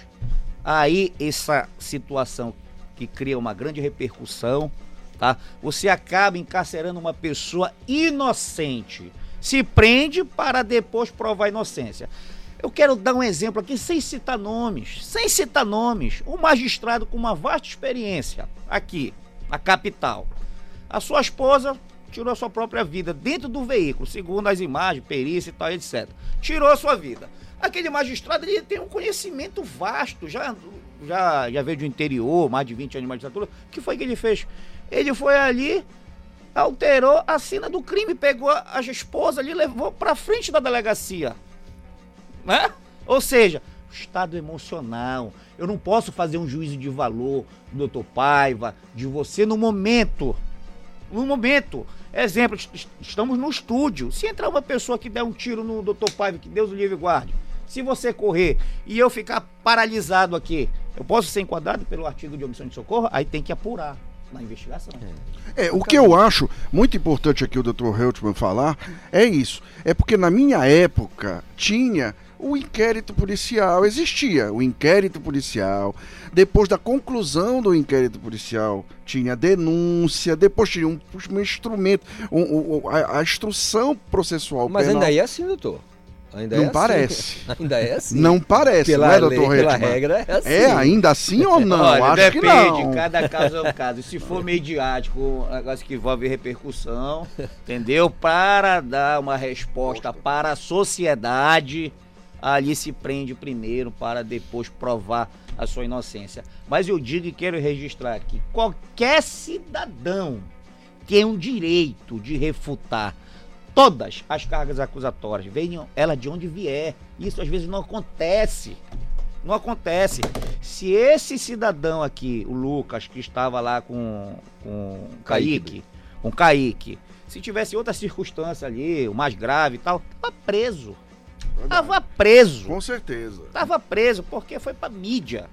[SPEAKER 15] Aí essa situação que cria uma grande repercussão, tá? Você acaba encarcerando uma pessoa inocente. Se prende para depois provar a inocência. Eu quero dar um exemplo aqui sem citar nomes, sem citar nomes. Um magistrado com uma vasta experiência aqui, na capital. A sua esposa tirou a sua própria vida dentro do veículo, segundo as imagens, perícia e tal, etc. Tirou a sua vida. Aquele magistrado ele tem um conhecimento vasto, já, já, já veio do interior, mais de 20 anos de magistratura. O que foi que ele fez? Ele foi ali, alterou a cena do crime, pegou a, esposa ali levou pra frente da delegacia. Né? Ou seja, estado emocional. Eu não posso fazer um juízo de valor do doutor Paiva, de você no momento. No momento. Exemplo, est- estamos no estúdio. Se entrar uma pessoa que der um tiro no doutor Paiva, que Deus o livre guarde. Se você correr e eu ficar paralisado aqui, eu posso ser enquadrado pelo artigo de omissão de socorro? Aí tem que apurar. Na investigação.
[SPEAKER 14] É, o que eu acho muito importante aqui o Dr. Heltman falar é isso. É porque na minha época tinha o inquérito policial, existia o inquérito policial. Depois da conclusão do inquérito policial, tinha denúncia, depois tinha um, um instrumento, um- um- a, a instrução processual
[SPEAKER 2] Mas
[SPEAKER 14] penal.
[SPEAKER 2] ainda é assim, doutor. Ainda
[SPEAKER 14] Não
[SPEAKER 2] é assim.
[SPEAKER 14] parece.
[SPEAKER 2] Ainda é assim.
[SPEAKER 14] Não parece,
[SPEAKER 2] pela
[SPEAKER 14] não é,
[SPEAKER 2] lei,
[SPEAKER 14] doutor
[SPEAKER 2] Pela
[SPEAKER 14] Redman?
[SPEAKER 2] regra é assim.
[SPEAKER 14] É, ainda assim ou não?
[SPEAKER 15] Olha,
[SPEAKER 14] Acho
[SPEAKER 15] depende,
[SPEAKER 14] que não.
[SPEAKER 15] cada caso é um caso. Se for mediático, um negócio que envolve repercussão, entendeu? Para dar uma resposta para a sociedade, ali se prende primeiro para depois provar a sua inocência. Mas eu digo e quero registrar aqui: qualquer cidadão tem o direito de refutar todas as cargas acusatórias, venham ela de onde vier. Isso às vezes não acontece. Não acontece. Se esse cidadão aqui, o Lucas, que estava lá com, com Kaique, com Kaique, se tivesse outra circunstância ali, o mais grave e tal, tava preso. Tava preso.
[SPEAKER 14] Com certeza.
[SPEAKER 15] Tava preso porque foi pra mídia.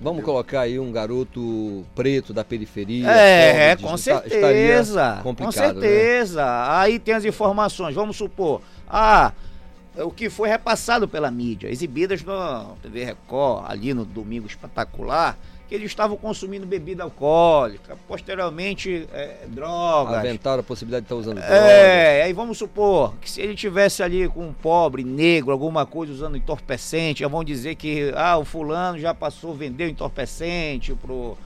[SPEAKER 2] Vamos colocar aí um garoto preto da periferia.
[SPEAKER 15] É,
[SPEAKER 2] pobre,
[SPEAKER 15] com
[SPEAKER 2] tá-
[SPEAKER 15] certeza. Com
[SPEAKER 2] né?
[SPEAKER 15] certeza. Aí tem as informações, vamos supor. Ah, o que foi repassado pela mídia, exibidas no TV Record, ali no Domingo Espetacular, que eles estavam consumindo bebida alcoólica, posteriormente é, drogas.
[SPEAKER 2] Aventaram a possibilidade de estar usando drogas.
[SPEAKER 15] É, aí vamos supor que se ele tivesse ali com um pobre, negro, alguma coisa usando entorpecente, já vão dizer que ah, o fulano já passou, vendeu entorpecente pro,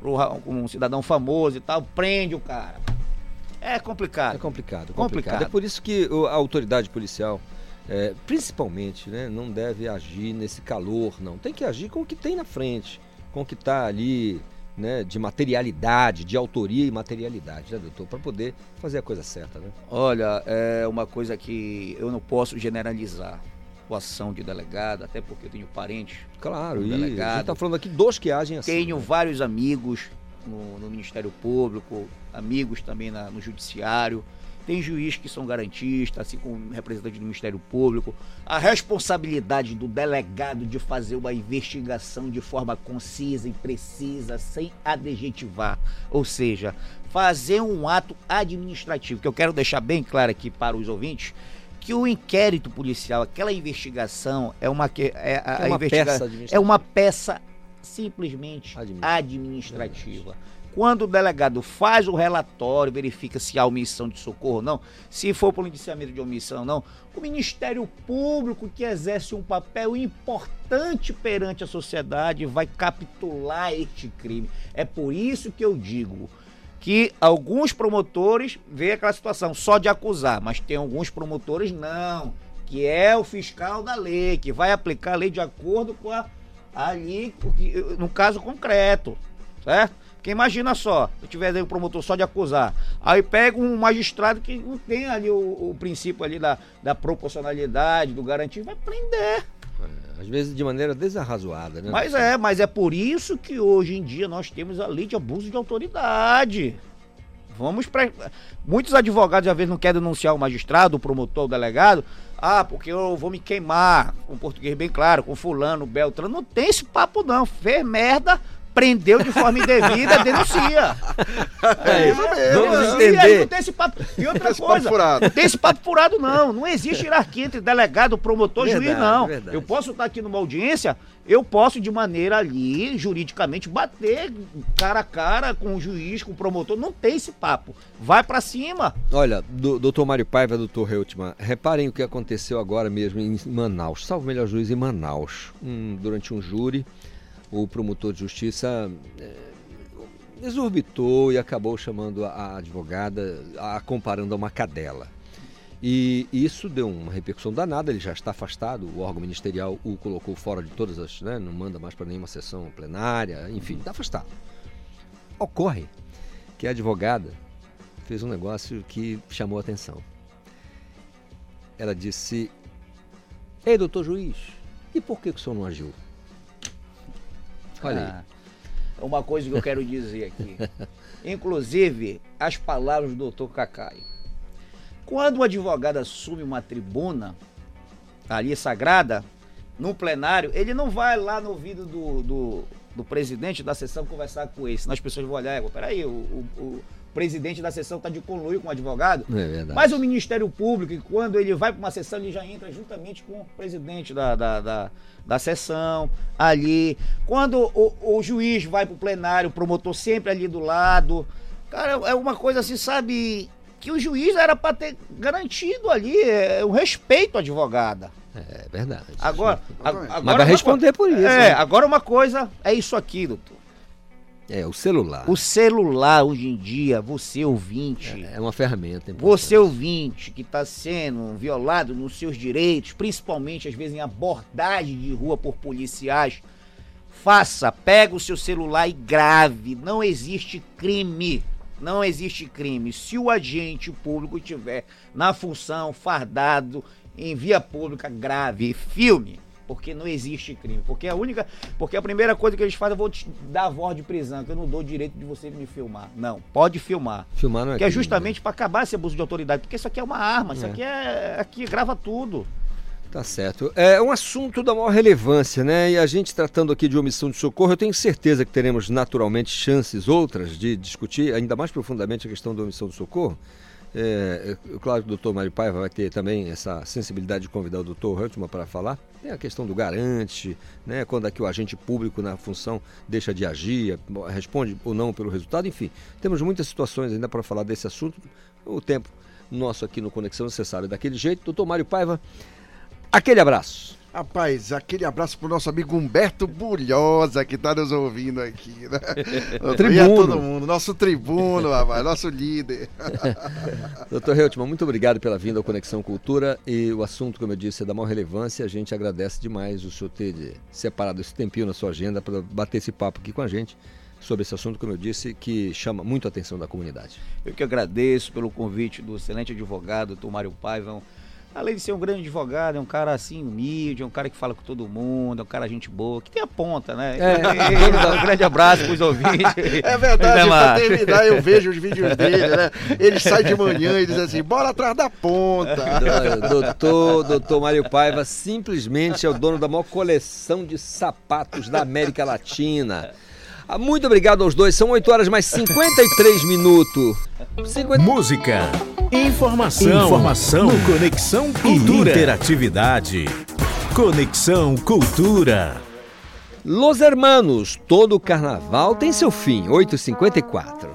[SPEAKER 15] pro um cidadão famoso e tal, prende o cara. É complicado.
[SPEAKER 2] É complicado, complicado.
[SPEAKER 15] Complicado.
[SPEAKER 2] É por isso que a autoridade policial, é, principalmente, né, não deve agir nesse calor, não. Tem que agir com o que tem na frente, com o que está ali, né, de materialidade, de autoria e materialidade, né, doutor? Para poder fazer a coisa certa, né?
[SPEAKER 15] Olha, é uma coisa que eu não posso generalizar a ação de delegado, até porque eu tenho parentes.
[SPEAKER 2] Claro, e a gente
[SPEAKER 15] delegado.
[SPEAKER 2] tá falando aqui dos que agem assim.
[SPEAKER 15] Tenho vários amigos no, no Ministério Público, amigos também na- no Judiciário. Tem juiz que são garantistas, assim como representante do Ministério Público. A responsabilidade do delegado de fazer uma investigação de forma concisa e precisa, sem adjetivar. Ou seja, fazer um ato administrativo, que eu quero deixar bem claro aqui para os ouvintes, que o inquérito policial, aquela investigação, é uma, que- é, a,
[SPEAKER 2] É uma
[SPEAKER 15] a
[SPEAKER 2] peça
[SPEAKER 15] é
[SPEAKER 2] administrativa.
[SPEAKER 15] uma peça simplesmente administrativa. Quando o delegado faz o relatório, verifica se há omissão de socorro ou não, se for por indiciamento de omissão ou não, o Ministério Público, que exerce um papel importante perante a sociedade, vai capitular este crime. É por isso que eu digo que alguns promotores veem aquela situação só de acusar, mas tem alguns promotores não, que é o fiscal da lei, que vai aplicar a lei de acordo com a ali, no caso concreto, certo? Porque imagina só, se eu tiver aí um promotor só de acusar, aí pega um magistrado que não tem ali o, o princípio ali da, da proporcionalidade, do garantido, vai prender.
[SPEAKER 2] Às vezes de maneira desarrazoada, né?
[SPEAKER 15] Mas é, mas é por isso que hoje em dia nós temos a lei de abuso de autoridade. Vamos para muitos advogados às vezes não querem denunciar o magistrado, o promotor, o delegado. Ah, porque eu vou me queimar, com português bem claro, com fulano, Beltrano. Não tem esse papo não. Fez merda, prendeu de forma indevida, denuncia.
[SPEAKER 2] É isso mesmo. Vamos entender.
[SPEAKER 15] Não tem esse papo. E outra
[SPEAKER 14] Esse papo
[SPEAKER 15] coisa,
[SPEAKER 14] furado.
[SPEAKER 15] não tem esse papo furado não. Não existe hierarquia entre delegado, promotor, juiz
[SPEAKER 2] Verdade,
[SPEAKER 15] não.
[SPEAKER 2] verdade.
[SPEAKER 15] Eu posso estar aqui numa audiência, eu posso de maneira ali, juridicamente, bater cara a cara com o juiz, com o promotor. Não tem esse papo. Vai pra cima.
[SPEAKER 2] Olha, do, doutor Mário Paiva, doutor Heltman, reparem o que aconteceu agora mesmo em Manaus, salvo o melhor juiz em Manaus. Um- durante um júri, o promotor de justiça eh, exorbitou e acabou chamando a, a advogada, a comparando a uma cadela. E isso deu uma repercussão danada, ele já está afastado, o órgão ministerial o colocou fora de todas as, né, não manda mais para nenhuma sessão plenária, enfim, está afastado. Ocorre que a advogada fez um negócio que chamou a atenção. Ela disse: Ei, doutor juiz, e por que, que o senhor não agiu? Olha aí.
[SPEAKER 15] Ah, Uma coisa que eu quero dizer aqui. Inclusive, as palavras do doutor Cacai. Quando o advogado assume uma tribuna ali sagrada, num plenário, ele não vai lá no ouvido do, do, do presidente da sessão conversar com esse. Senão as pessoas vão olhar, "Pô, peraí, o, o, o presidente da sessão está de conluio com o advogado.
[SPEAKER 16] É verdade.
[SPEAKER 15] Mas o Ministério Público, quando ele vai para uma sessão, ele já entra juntamente com o presidente da, da, da, da sessão ali. Quando o, o juiz vai para o plenário, o promotor sempre ali do lado. Cara, é uma coisa assim, sabe? Que o juiz era para ter garantido ali é, o respeito à advogada.
[SPEAKER 16] É verdade.
[SPEAKER 15] Agora, a- agora
[SPEAKER 16] Mas vai
[SPEAKER 15] uma
[SPEAKER 16] responder por isso,
[SPEAKER 15] É,
[SPEAKER 16] né?
[SPEAKER 15] agora uma coisa é isso aqui, doutor.
[SPEAKER 16] É, o celular.
[SPEAKER 15] O celular hoje em dia, você ouvinte.
[SPEAKER 16] É uma ferramenta.
[SPEAKER 15] Você ouvinte que está sendo violado nos seus direitos, principalmente às vezes em abordagem de rua por policiais, faça, pega o seu celular e grave. Não existe crime. Não existe crime. Se o agente público tiver na função fardado em via pública, grave, filme. Porque não existe crime. Porque a única. Porque a primeira coisa que eles fazem, eu vou te dar a voz de prisão, que eu não dou o direito de você me filmar. Não, pode filmar.
[SPEAKER 16] Filmar não é
[SPEAKER 15] Que é
[SPEAKER 16] crime,
[SPEAKER 15] justamente para acabar esse abuso de autoridade. Porque isso aqui é uma arma, isso
[SPEAKER 16] É.
[SPEAKER 15] aqui é. Aqui grava tudo.
[SPEAKER 16] Tá certo. É um assunto da maior relevância, né? E a gente tratando aqui de omissão de socorro, eu tenho certeza que teremos naturalmente chances outras de discutir ainda mais profundamente a questão da omissão de socorro. É, é, claro que o doutor Mário Paiva vai ter também essa sensibilidade de convidar o doutor Huntman para falar. Tem a questão do garante, né? quando é que o agente público na função deixa de agir, responde ou não pelo resultado, enfim. Temos muitas situações ainda para falar desse assunto. O tempo nosso aqui no Conexão Necessário é daquele jeito. Doutor Mário Paiva, aquele abraço.
[SPEAKER 14] Rapaz, aquele abraço pro nosso amigo Humberto Bulhosa, que tá nos ouvindo aqui, né? E a
[SPEAKER 16] Tribuno.
[SPEAKER 14] todo mundo, nosso tribuno, rapaz, nosso líder.
[SPEAKER 16] Doutor Reutemann, muito obrigado pela vinda ao Conexão Cultura e o assunto, como eu disse, é da maior relevância. A gente agradece demais o senhor ter de- separado esse tempinho na sua agenda para bater esse papo aqui com a gente sobre esse assunto, como eu disse, que chama muito a atenção da comunidade.
[SPEAKER 15] Eu que agradeço pelo convite do excelente advogado, doutor Mário Paiva. Além de ser um grande advogado, é um cara assim humilde, é um cara que fala com todo mundo, é um cara gente boa, que tem a ponta, né?
[SPEAKER 16] É.
[SPEAKER 15] um grande abraço pros ouvintes.
[SPEAKER 14] É verdade, pra terminar, eu vejo os vídeos dele, né? Ele sai de manhã e diz assim, bora atrás da ponta.
[SPEAKER 16] Do- Doutor, doutor Mário Paiva simplesmente é o dono da maior coleção de sapatos da América Latina. Ah, Muito obrigado aos dois. São 8 horas mais 53 minutos.
[SPEAKER 1] Música, informação, informação, Conexão Cultura, interatividade. Conexão Cultura.
[SPEAKER 16] Los Hermanos, todo carnaval tem seu fim. 8h54.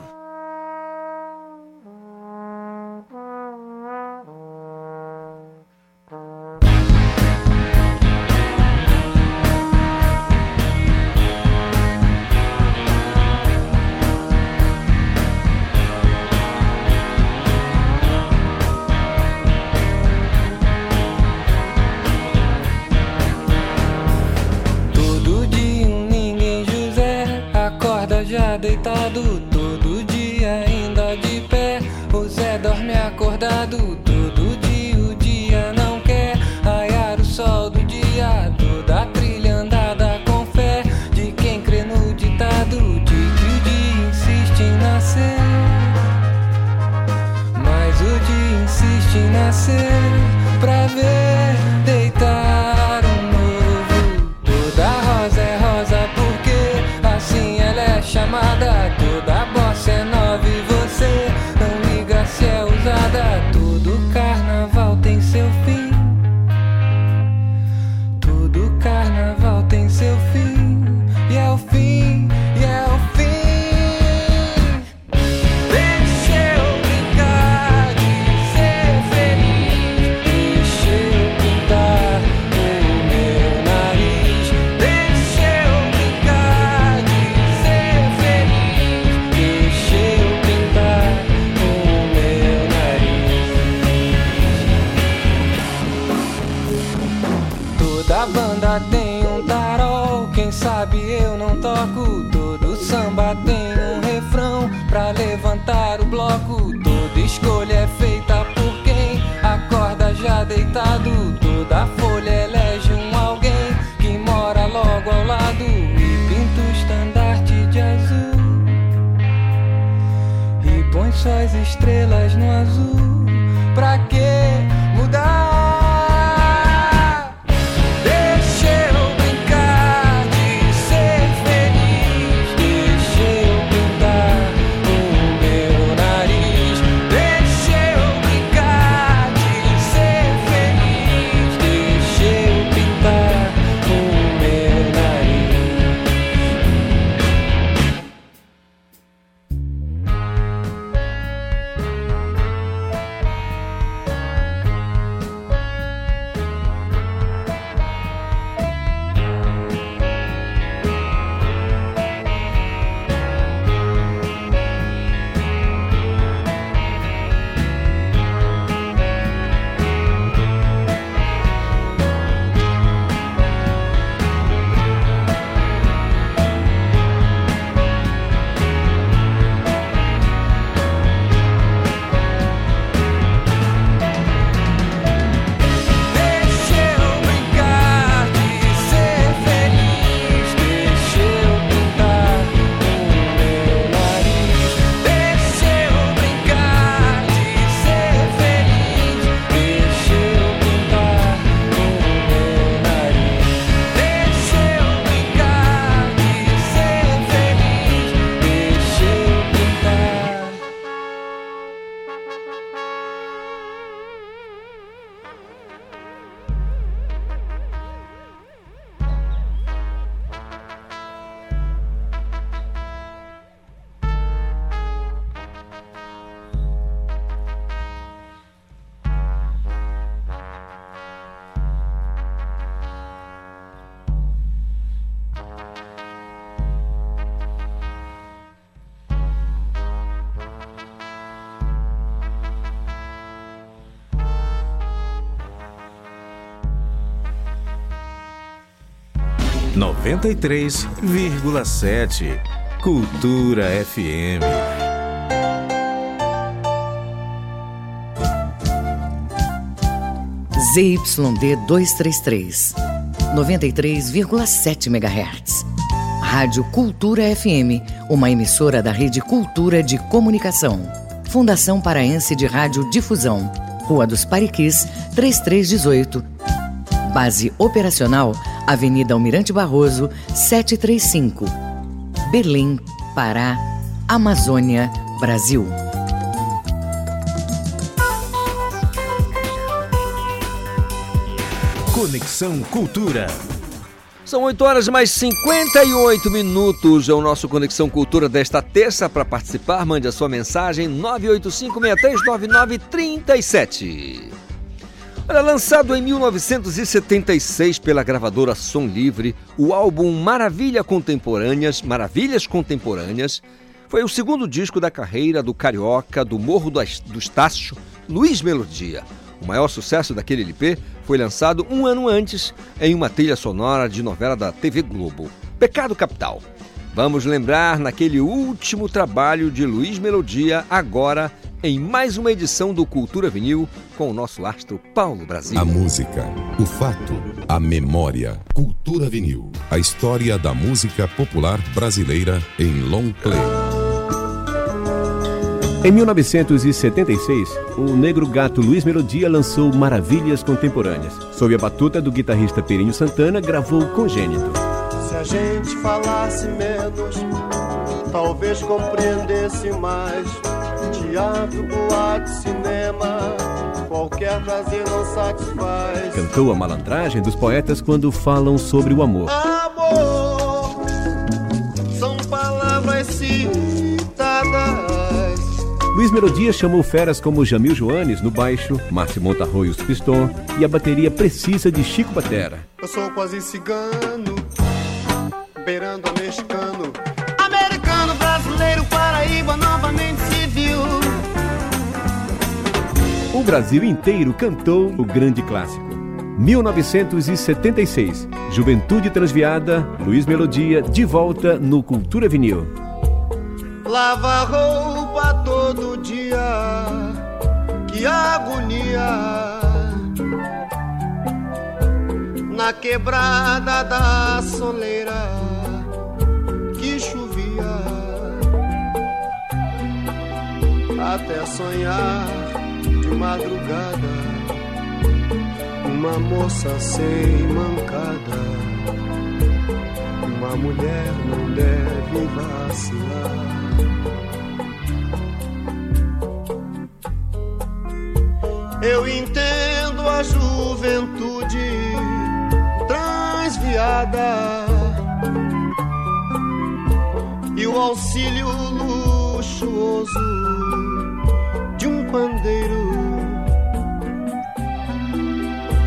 [SPEAKER 1] 93,7. Cultura FM.
[SPEAKER 9] ZYD 233, 93,7 MHz. Rádio Cultura FM, uma emissora da Rede Cultura de Comunicação. Fundação Paraense de Rádio Difusão. Rua dos Pariquis, 3318. Base operacional, Avenida Almirante Barroso, 735. Berlim, Pará, Amazônia, Brasil.
[SPEAKER 1] Conexão Cultura.
[SPEAKER 2] São 8 horas mais 58 minutos. É o nosso Conexão Cultura desta terça. Para participar, mande a sua mensagem 985639937. Lançado em 1976 pela gravadora Som Livre, o álbum Maravilha Contemporâneas, Maravilhas Contemporâneas, foi o segundo disco da carreira do carioca do Morro do Estácio, Luiz Melodia. O maior sucesso daquele LP foi lançado um ano antes em uma trilha sonora de novela da TV Globo, Pecado Capital. Vamos lembrar naquele último trabalho de Luiz Melodia, agora em mais uma edição do Cultura Vinil com o nosso astro Paulo Brasil.
[SPEAKER 17] A música, o fato, a memória. Cultura Vinil. A história da música popular brasileira em long play.
[SPEAKER 18] Em 1976, o negro gato Luiz Melodia lançou Maravilhas Contemporâneas. Sob a batuta do guitarrista Perinho Santana, gravou Congênito.
[SPEAKER 7] Se a gente falasse menos, talvez compreendesse mais. Teatro, boate, cinema, qualquer prazer não satisfaz.
[SPEAKER 18] Cantou a malandragem dos poetas quando falam sobre o amor.
[SPEAKER 7] Amor, são palavras citadas.
[SPEAKER 18] Luiz Melodia chamou feras como Jamil Joanes no baixo, Márcio Montarroios Piston e a bateria precisa de Chico Batera.
[SPEAKER 7] Eu sou quase cigano, beirando a mexicano. Americano, brasileiro, Paraíba, novamente se viu.
[SPEAKER 18] O Brasil inteiro cantou o grande clássico. 1976, Juventude Transviada, Luiz Melodia, de volta no Cultura Vinil.
[SPEAKER 7] Lava roupa todo dia, que agonia. Na quebrada da soleira, chovia. Até sonhar de madrugada, uma moça sem mancada. Uma mulher não deve vacilar. Eu entendo a juventude transviada e o auxílio luxuoso de um pandeiro.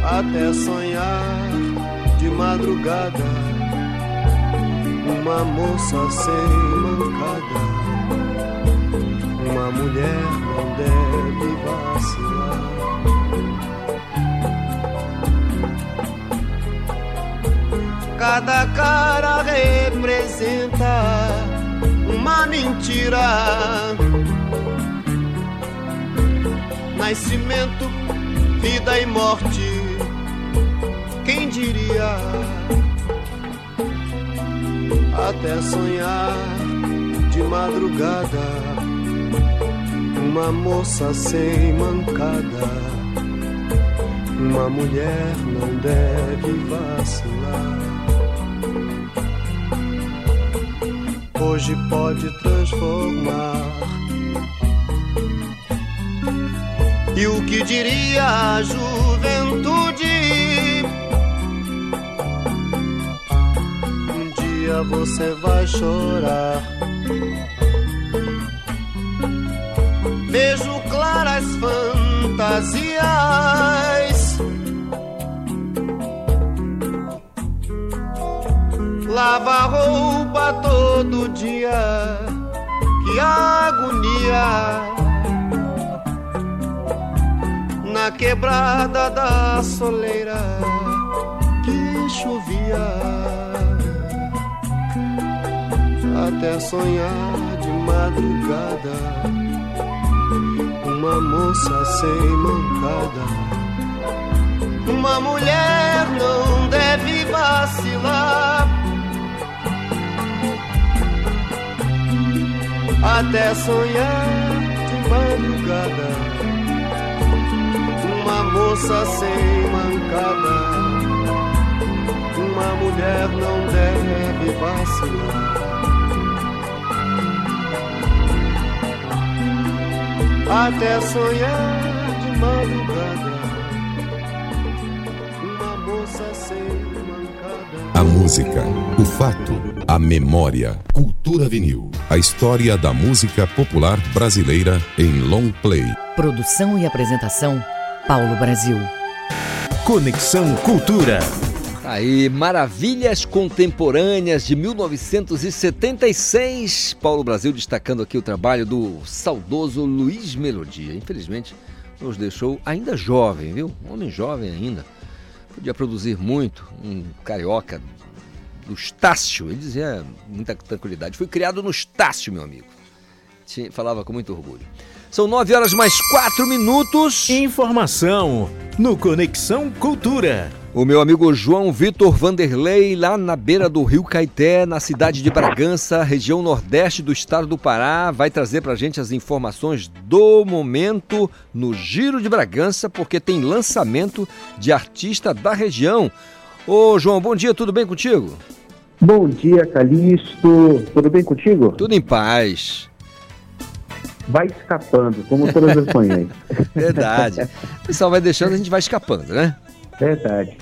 [SPEAKER 7] Até sonhar de madrugada uma moça sem mancada uma mulher não deve vacilar. Cada cara representa uma mentira. Nascimento, vida e morte, quem diria? Até sonhar de madrugada, uma moça sem mancada, uma mulher não deve vacilar. Hoje pode transformar. E o que diria a juventude? Um dia você vai chorar. Vejo claras fantasias. Lava todo dia, que agonia. Na quebrada da soleira que chovia. até sonhar de madrugada. Uma moça sem mancada. Uma mulher não deve vacilar. Até sonhar de madrugada. Uma moça sem mancada. Uma mulher não deve vacilar. Até sonhar de madrugada. Uma moça sem
[SPEAKER 17] música, o fato, a memória. Cultura Vinil. A história da música popular brasileira em long play.
[SPEAKER 9] Produção e apresentação, Paulo Brasil.
[SPEAKER 1] Conexão Cultura.
[SPEAKER 2] Aí, Maravilhas Contemporâneas de 1976. Paulo Brasil destacando aqui o trabalho do saudoso Luiz Melodia. Infelizmente, nos deixou ainda jovem, viu? Um homem jovem ainda. Podia produzir muito. Um carioca do Estácio. Ele dizia muita tranquilidade. Fui criado no Estácio, meu amigo. Falava com muito orgulho. São nove horas mais quatro minutos.
[SPEAKER 1] Informação no Conexão Cultura.
[SPEAKER 2] O meu amigo João Vitor Vanderlei, lá na beira do Rio Caeté, na cidade de Bragança, região nordeste do estado do Pará, vai trazer pra gente as informações do momento no Giro de Bragança, porque tem lançamento de artista da região. Ô João, bom dia, tudo bem contigo?
[SPEAKER 19] Bom dia, Calixto. Tudo bem contigo?
[SPEAKER 2] Tudo em paz.
[SPEAKER 19] Vai escapando, como todas as manhãs.
[SPEAKER 2] Verdade. O pessoal vai deixando, a gente vai escapando, né?
[SPEAKER 19] Verdade.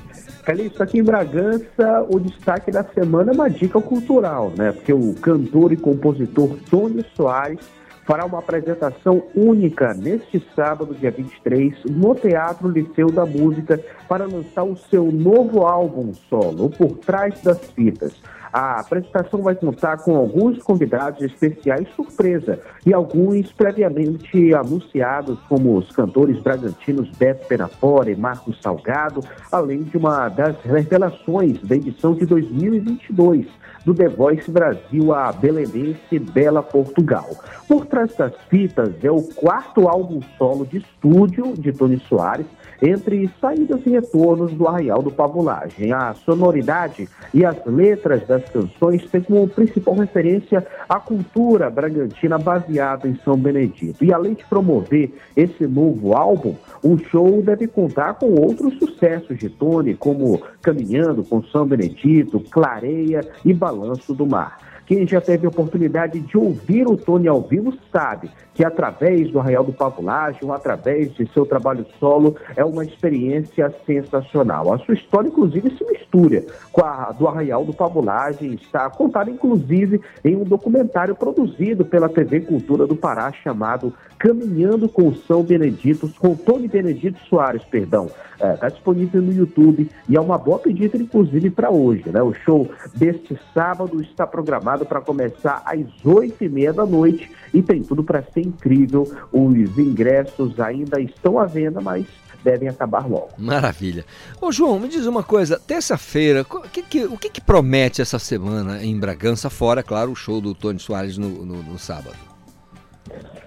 [SPEAKER 19] Calixto, aqui em Bragança, o destaque da semana é uma dica cultural, né? Porque o cantor e compositor Tony Soares fará uma apresentação única neste sábado, dia 23, no Teatro Liceu da Música, para lançar o seu novo álbum solo, Por Trás das Fitas. A apresentação vai contar com alguns convidados especiais surpresa e alguns previamente anunciados, como os cantores bragantinos Beto Penafora e Marcos Salgado, além de uma das revelações da edição de 2022 do The Voice Brasil a belenense Bela Portugal. Por trás das fitas é o quarto álbum solo de estúdio de Tony Soares, entre saídas e retornos do Arraial do Pavulagem. A sonoridade e as letras das canções têm como principal referência a cultura bragantina baseada em São Benedito. E além de promover esse novo álbum, o show deve contar com outros sucessos de Tony, como Caminhando com São Benedito, Clareia e Balanço do Mar. Quem já teve oportunidade de ouvir o Tony ao vivo sabe que através do Arraial do Pavulagem, através de seu trabalho solo, é uma experiência sensacional. A sua história, inclusive, se mistura com a do Arraial do Pavulagem, está contada, inclusive, em um documentário produzido pela TV Cultura do Pará, chamado Caminhando com São Benedito, com Tony Benedito Soares, perdão. Está disponível no YouTube e é uma boa pedida, inclusive, para hoje. Né? O show deste sábado está programado para começar às oito e meia da noite e tem tudo para ser incrível. Os ingressos ainda estão à venda, mas devem acabar logo.
[SPEAKER 2] Maravilha. Ô João, me diz uma coisa, terça-feira, co- que que- o que, que promete essa semana em Bragança, fora, claro, o show do Tony Soares no, no- no sábado?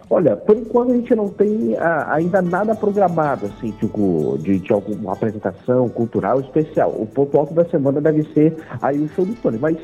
[SPEAKER 19] Olha, por enquanto a gente não tem ah, ainda nada programado, assim, tipo, de, de alguma apresentação cultural especial. O ponto alto da semana deve ser aí o show do Tony. Mas,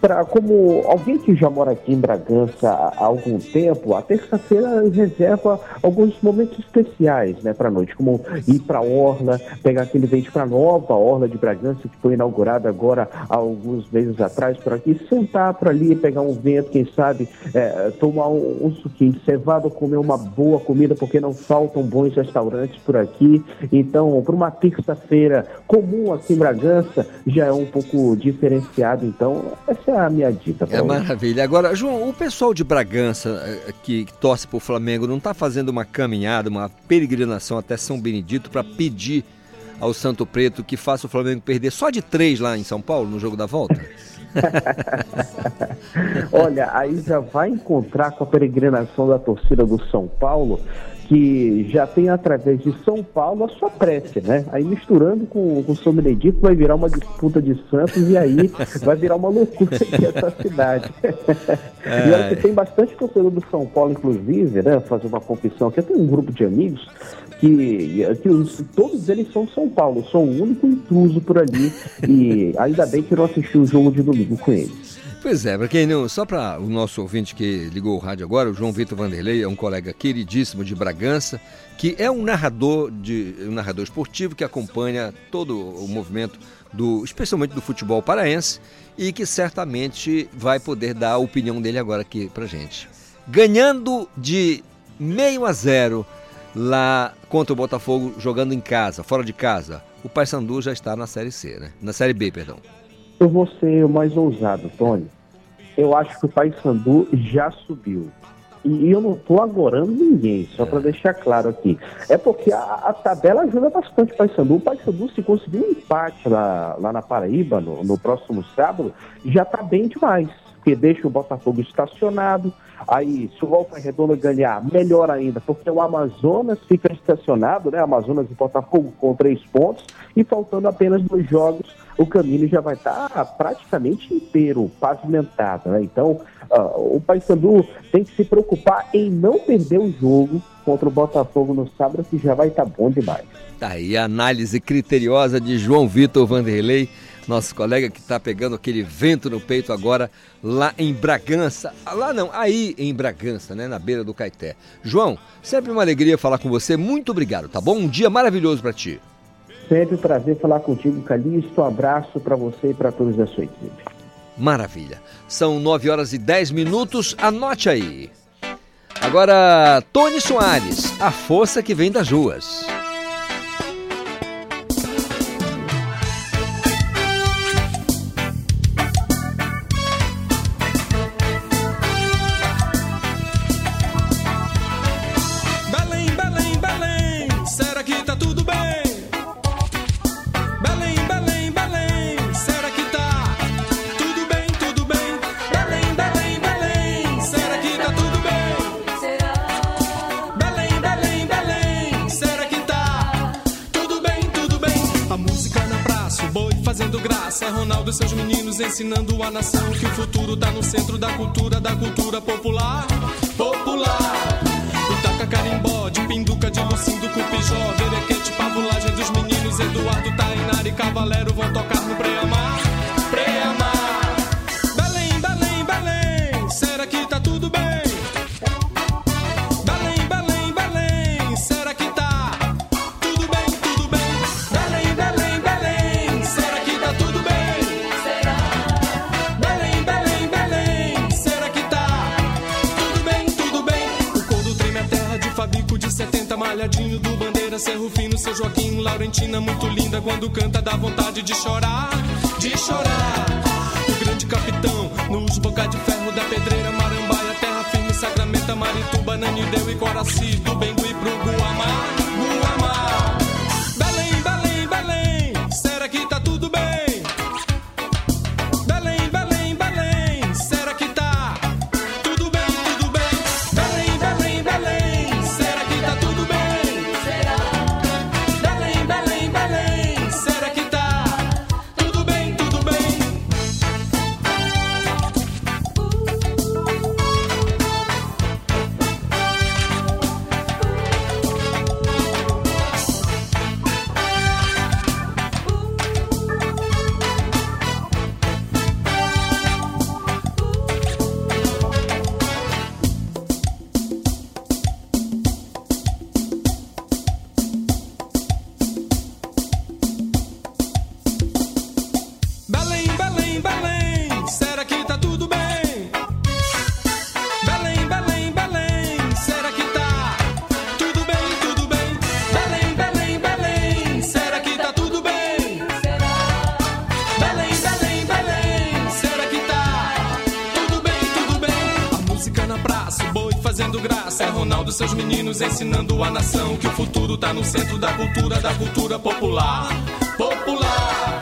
[SPEAKER 19] pra, como alguém que já mora aqui em Bragança há algum tempo, a terça-feira reserva alguns momentos especiais, né, pra noite, como ir pra Orla, pegar aquele vento pra nova Orla de Bragança, que foi inaugurada agora há alguns meses atrás por aqui, sentar por ali, pegar um vento, quem sabe, é, tomar um, um suquinho de cevada, comer uma boa comida, porque não faltam bons restaurantes por aqui. Então, para uma terça-feira comum aqui em Bragança, já é um pouco diferenciado. Então, essa é a minha dica.
[SPEAKER 2] É
[SPEAKER 19] Paulo.
[SPEAKER 2] maravilha. Agora, João, o pessoal de Bragança eh, que, que torce pro Flamengo não está fazendo uma caminhada, uma peregrinação até São Benedito para pedir ao Santo Preto que faça o Flamengo perder só de três lá em São Paulo no jogo da volta?
[SPEAKER 19] Olha, aí já vai encontrar com a peregrinação da torcida do São Paulo, que já tem através de São Paulo a sua prece, né? Aí misturando com, com São Benedito vai virar uma disputa de Santos e aí vai virar uma loucura aqui essa cidade. E olha que tem bastante torcedor do São Paulo, inclusive, né? Fazer uma confissão aqui, tem um grupo de amigos que, que os- todos eles são de São Paulo, sou o único intruso por ali e ainda bem que não assisti o jogo de domingo com eles.
[SPEAKER 2] Pois é, para quem não. Só para o nosso ouvinte que ligou o rádio agora, o João Vitor Vanderlei é um colega queridíssimo de Bragança, que é um narrador de um narrador esportivo que acompanha todo o movimento do, especialmente do futebol paraense, e que certamente vai poder dar a opinião dele agora aqui pra gente. Ganhando de meio a zero lá contra o Botafogo jogando em casa, fora de casa. O Paysandu já está na série C, né? Na série B, perdão.
[SPEAKER 19] Eu vou ser o mais ousado, Tony. Eu acho que o Paysandu já subiu. E eu não estou agorando ninguém, só para deixar claro aqui. É porque a, a tabela ajuda bastante o Paysandu. O Paysandu, se conseguir um empate lá, lá na Paraíba, no, no próximo sábado, já está bem demais. Porque deixa o Botafogo estacionado. Aí, se o Volta Redonda ganhar, melhor ainda, porque o Amazonas fica estacionado, né? Amazonas e Botafogo com três pontos. E faltando apenas dois jogos, o caminho já vai estar praticamente inteiro, pavimentado, né? Então, ah, o Paysandu tem que se preocupar em não perder o jogo contra o Botafogo no sábado, que já vai estar bom demais.
[SPEAKER 2] Tá aí a análise criteriosa de João Vitor Vanderlei, nosso colega que está pegando aquele vento no peito agora lá em Bragança. Ah, Lá não, aí em Bragança, né, na beira do Caeté. João, sempre uma alegria falar com você. Muito obrigado, tá bom? Um dia maravilhoso para ti.
[SPEAKER 19] Sempre um prazer falar contigo, Calixto. Um abraço para você e para todos da sua equipe.
[SPEAKER 2] Maravilha. São 9 horas e 10 minutos. Anote aí. Agora, Tony Soares, a força que vem das ruas.
[SPEAKER 12] Ensinando a nação que o futuro tá no centro da cultura, da cultura popular, popular. Itaca, carimbó, de pinduca, de lucindo, cupijó, verequete, pavulagem dos meninos, Eduardo, Tainara e Cavalero Laurentina, muito linda. Quando canta, dá vontade meninos ensinando a nação que o futuro tá no centro da cultura, da cultura popular, popular.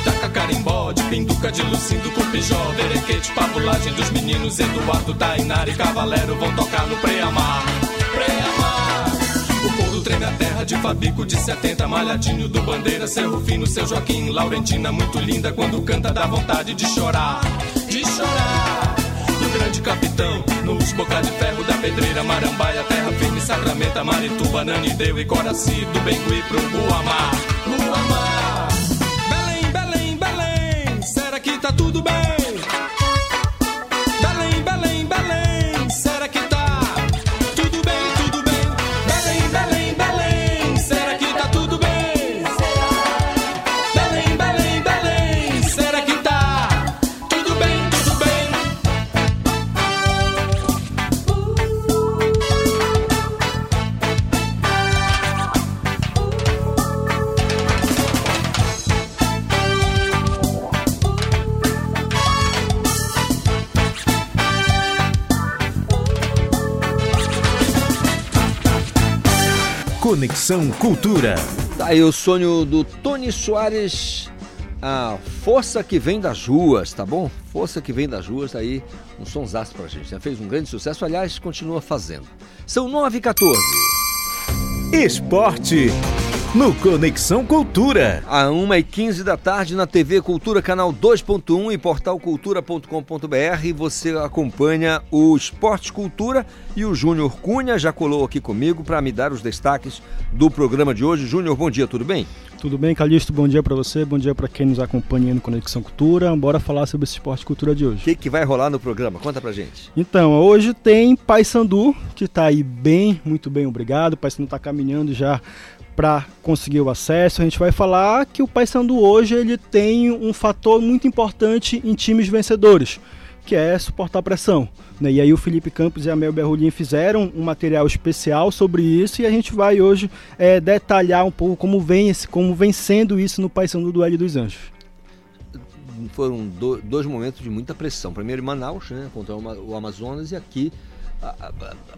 [SPEAKER 12] Itaca, carimbó, de Pinduca de Lucindo, Cupijó, Verequete, Pavulagem dos meninos, Eduardo, Tainara e Cavalero vão tocar no Preamar. Preamar. O couro treme a terra de Fabico de 70, Malhadinho do Bandeira, seu Rufino, seu Joaquim, Laurentina muito linda quando canta dá vontade de chorar, de chorar. Grande capitão, nos boca de ferro da pedreira, Marambaia, terra firme, Sacramento, Marituba, Nanideu e Coraci, do Bengui pro Guamá.
[SPEAKER 1] Conexão Cultura.
[SPEAKER 2] Tá aí o sonho do Tony Soares, a força que vem das ruas, tá bom? Força que vem das ruas, tá aí um sonsaço pra gente. Já fez um grande sucesso, aliás, continua fazendo. São 9 e 14.
[SPEAKER 1] Esporte no Conexão Cultura.
[SPEAKER 2] A 1h15 da tarde na TV Cultura, canal 2.1 e portal cultura.com.br. Você acompanha o Esporte Cultura e o Júnior Cunha já colou aqui comigo para me dar os destaques do programa de hoje. Júnior, bom dia, tudo bem?
[SPEAKER 20] Tudo bem, Calixto? Bom dia para você, bom dia para quem nos acompanha no Conexão Cultura. Bora falar sobre esse esporte cultura de hoje.
[SPEAKER 2] O que, que vai rolar no programa? Conta pra gente.
[SPEAKER 20] Então, hoje tem Paysandu, que tá aí bem, muito bem, obrigado. O Paysandu tá caminhando já para conseguir o acesso. A gente vai falar que o Paysandu hoje ele tem um fator muito importante em times vencedores, que é suportar pressão. Né? E aí o Felipe Campos e a Mel Berrolin fizeram um material especial sobre isso e a gente vai hoje é, detalhar um pouco como vem, esse, como vem sendo isso no Paysandu do L dos Anjos.
[SPEAKER 2] Foram do, dois momentos de muita pressão. Primeiro em Manaus, né, contra o Amazonas, e aqui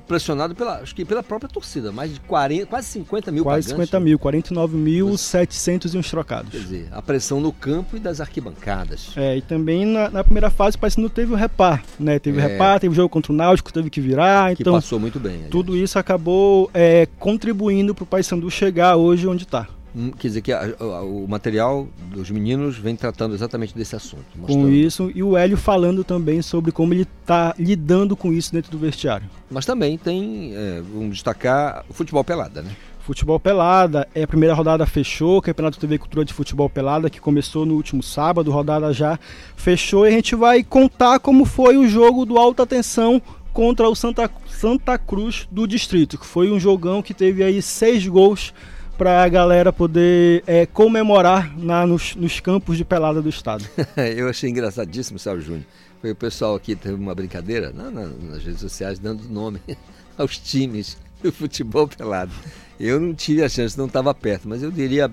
[SPEAKER 2] pressionado pela, acho que pela própria torcida, mais de 40, quase 50 mil
[SPEAKER 20] Quase
[SPEAKER 2] pagantes.
[SPEAKER 20] 50 mil, 49.700 e uns trocados.
[SPEAKER 2] Quer dizer, a pressão no campo e das arquibancadas.
[SPEAKER 20] É, e também na, na primeira fase parece que não teve o repar, né? Teve
[SPEAKER 2] É.
[SPEAKER 20] o repar, teve jogo contra o Náutico, teve que virar,
[SPEAKER 2] Que
[SPEAKER 20] então
[SPEAKER 2] passou muito bem. aliás.
[SPEAKER 20] tudo isso acabou é, contribuindo para o Paysandu chegar hoje onde está.
[SPEAKER 2] Hum, Quer dizer que a- a- o material dos meninos vem tratando exatamente desse assunto.
[SPEAKER 20] Com
[SPEAKER 2] mostrando-
[SPEAKER 20] isso, e o Hélio falando também sobre como ele está lidando com isso dentro do vestiário.
[SPEAKER 2] Mas também tem, é, vamos destacar, o futebol pelada, né?
[SPEAKER 20] Futebol Pelada, é a primeira rodada fechou, Campeonato TV Cultura de Futebol Pelada, que começou no último sábado, rodada já fechou, e a gente vai contar como foi o jogo do Alta Tensão contra o Santa, Santa Cruz do Distrito, que foi um jogão que teve aí seis gols para a galera poder é, comemorar na, nos, nos campos de pelada do estado.
[SPEAKER 2] Eu achei engraçadíssimo, Sérgio Júnior. Foi o pessoal aqui, teve uma brincadeira na- na- nas redes sociais, dando nome aos times do futebol pelado. Eu não tive a chance, não estava perto, mas eu diria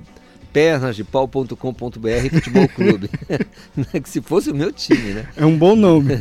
[SPEAKER 2] pernasdepau.com.br futebol clube. Né, que se fosse o meu time, né?
[SPEAKER 20] É um bom nome.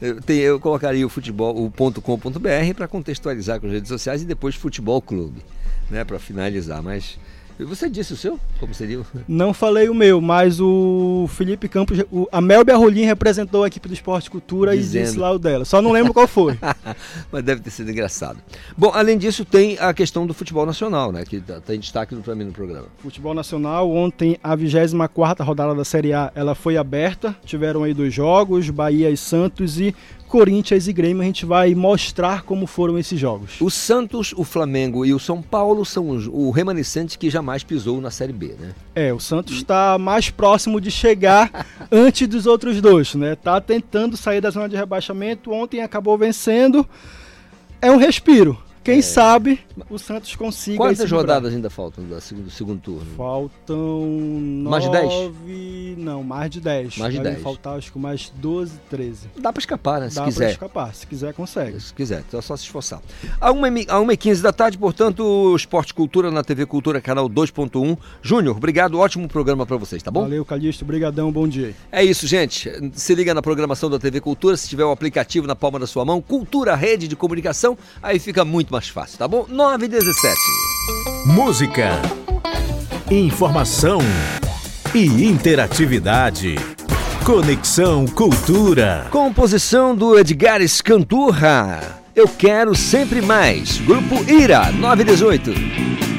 [SPEAKER 2] Eu, tem- eu colocaria o futebol, o .com.br para contextualizar com as redes sociais e depois futebol clube, né, para finalizar. Mas você disse o seu? Como seria?
[SPEAKER 20] Não falei o meu, mas o Felipe Campos, o, a Melbia Rolim representou a equipe do Esporte Cultura e
[SPEAKER 2] Dizendo.
[SPEAKER 20] disse lá o dela. Só não lembro qual foi.
[SPEAKER 2] Mas deve ter sido engraçado. Bom, além disso, tem a questão do futebol nacional, né? Que tá, tá em destaque para mim no programa.
[SPEAKER 20] Futebol Nacional, ontem a 24 rodada da Série A, ela foi aberta. Tiveram aí dois jogos, Bahia e Santos e Corinthians e Grêmio. A gente vai mostrar como foram esses jogos.
[SPEAKER 2] O Santos, o Flamengo e o São Paulo são o remanescente que jamais pisou na Série B, né?
[SPEAKER 20] É, o Santos está mais próximo de chegar antes dos outros dois, né? Tá tentando sair da zona de rebaixamento. Ontem acabou vencendo. É um respiro. Quem sabe o Santos consiga.
[SPEAKER 2] Quantas rodadas ainda faltam do segundo, do segundo turno?
[SPEAKER 20] Faltam
[SPEAKER 2] Mais de 10?
[SPEAKER 20] nove- Não, mais de 10.
[SPEAKER 2] Mais de
[SPEAKER 20] Devem
[SPEAKER 2] 10.
[SPEAKER 20] faltar acho que mais 12, 13.
[SPEAKER 2] Dá para escapar, né? Se
[SPEAKER 20] Dá
[SPEAKER 2] quiser.
[SPEAKER 20] pra escapar. Se quiser, consegue.
[SPEAKER 2] Se quiser, então é só se esforçar. A 1h15 da tarde, portanto, Esporte Cultura na TV Cultura, canal 2.1. Júnior, obrigado, ótimo programa para vocês, tá bom?
[SPEAKER 20] Valeu, Calixto. Brigadão, bom dia.
[SPEAKER 2] É isso, gente. Se liga na programação da TV Cultura, se tiver o aplicativo na palma da sua mão, Cultura Rede de Comunicação, aí fica muito mais fácil, tá bom? 9 e 17.
[SPEAKER 1] Música, informação e interatividade. Conexão Cultura.
[SPEAKER 2] Composição do Edgar Escanturra. Eu quero sempre mais. Grupo Ira 918.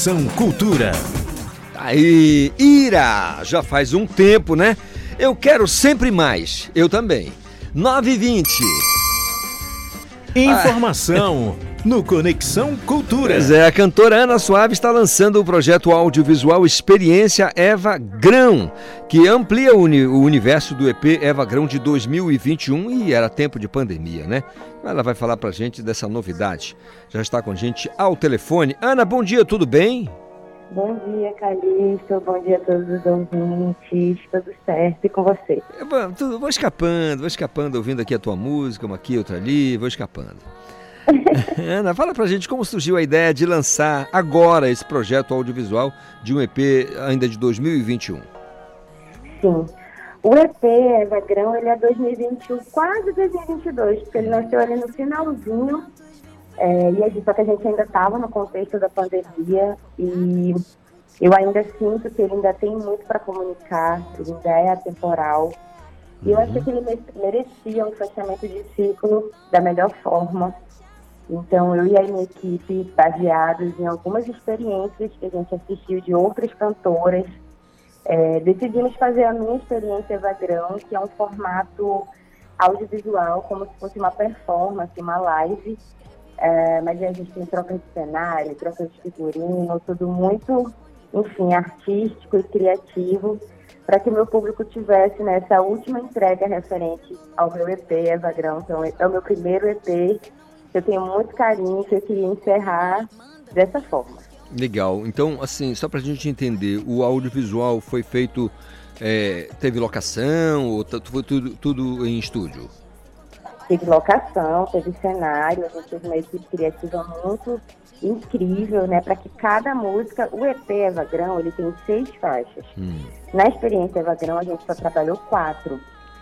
[SPEAKER 1] Conexão Cultura.
[SPEAKER 2] Aí, Ira, já faz um tempo, né? Eu quero sempre mais. Eu também. 9h20.
[SPEAKER 1] Informação no Conexão Cultura.
[SPEAKER 2] Pois é, a cantora Ana Suave está lançando o projeto audiovisual Experiência Eva Grão, que amplia o, uni- o universo do EP Eva Grão de 2021 e era tempo de pandemia, né? Ela vai falar pra gente dessa novidade. Já está com a gente ao telefone. Ana, bom dia, tudo bem?
[SPEAKER 21] Bom dia, Calixto. Bom dia a todos os ouvintes. Tudo certo e com você?
[SPEAKER 2] Eu Vou, tudo- vou escapando, vou escapando, ouvindo aqui a tua música, uma aqui, outra ali, vou escapando. Ana, fala pra gente como surgiu a ideia de lançar agora esse projeto audiovisual de um EP ainda de 2021.
[SPEAKER 21] Sim. O EP Eva Grão, ele é 2021, quase 2022, porque ele nasceu ali no finalzinho. É, e aí, só que a gente ainda estava no contexto da pandemia e eu ainda sinto que ele ainda tem muito para comunicar, ele ainda é atemporal. E eu achei que ele me- merecia um fechamento de ciclo da melhor forma. Então, eu e a minha equipe, baseados em algumas experiências que a gente assistiu de outras cantoras, é, decidimos fazer a minha experiência Evagrão, que é um formato audiovisual, como se fosse uma performance, uma live. É, mas a gente tem troca de cenário, troca de figurino, tudo muito, enfim, artístico e criativo, para que o meu público tivesse nessa última entrega referente ao meu EP Evagrão. Então, é o meu primeiro EP, eu tenho muito carinho, que eu queria encerrar dessa forma.
[SPEAKER 2] Legal. Então, assim, só pra gente entender, o audiovisual foi feito, é, teve locação ou foi tudo, tudo em estúdio?
[SPEAKER 21] Teve locação, teve cenário, a gente teve uma equipe criativa muito incrível, né? Para que cada música, o EP Evagrão, ele tem seis faixas.
[SPEAKER 2] Hum,
[SPEAKER 21] Na experiência Evagrão, a gente só trabalhou quatro.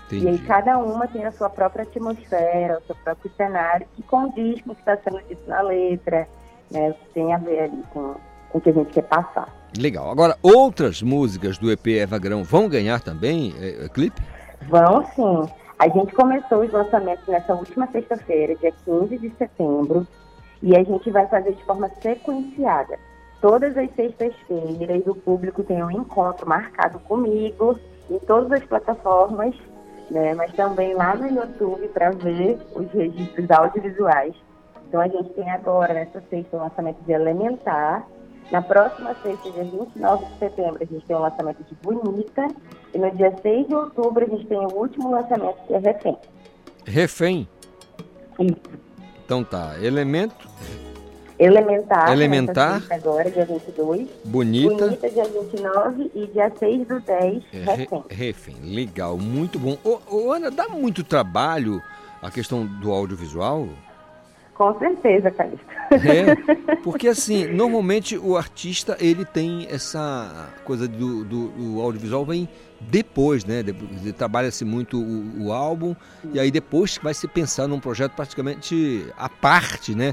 [SPEAKER 2] Entendi.
[SPEAKER 21] E aí cada uma tem a sua própria atmosfera, o seu próprio cenário, que condiz com o que está sendo dito na letra, né? O que tem a ver ali com, com o que a gente quer passar.
[SPEAKER 2] Legal. Agora, outras músicas do EP Eva Grão vão ganhar também é, é, clipe?
[SPEAKER 21] Vão sim. A gente começou os lançamentos nessa última sexta-feira, dia 15 de setembro, e a gente vai fazer de forma sequenciada. Todas as sextas-feiras o público tem um encontro marcado comigo em todas as plataformas, né, mas também lá no YouTube para ver os registros audiovisuais Então a gente tem agora, nessa sexta, o lançamento de Elementar. Na próxima sexta, dia 29 de setembro, a gente tem o lançamento de Bonita. E no dia 6 de outubro, a gente tem o último lançamento, que é Refém.
[SPEAKER 2] Refém? Então tá, elemento,
[SPEAKER 21] Elementar.
[SPEAKER 2] Elementar.
[SPEAKER 21] nessa sexta Agora, dia 22.
[SPEAKER 2] Bonita.
[SPEAKER 21] Bonita, dia 29. E dia 6 do 10,
[SPEAKER 2] É, re-
[SPEAKER 21] Refém.
[SPEAKER 2] refém, legal, muito bom. Ô, ô, Ana, dá muito trabalho a questão do audiovisual?
[SPEAKER 21] Com certeza, Calixto.
[SPEAKER 2] É, porque assim, normalmente o artista ele tem essa coisa do, do, do audiovisual vem depois, né? Trabalha-se muito o, o álbum e aí depois vai se pensar num projeto praticamente à parte, né?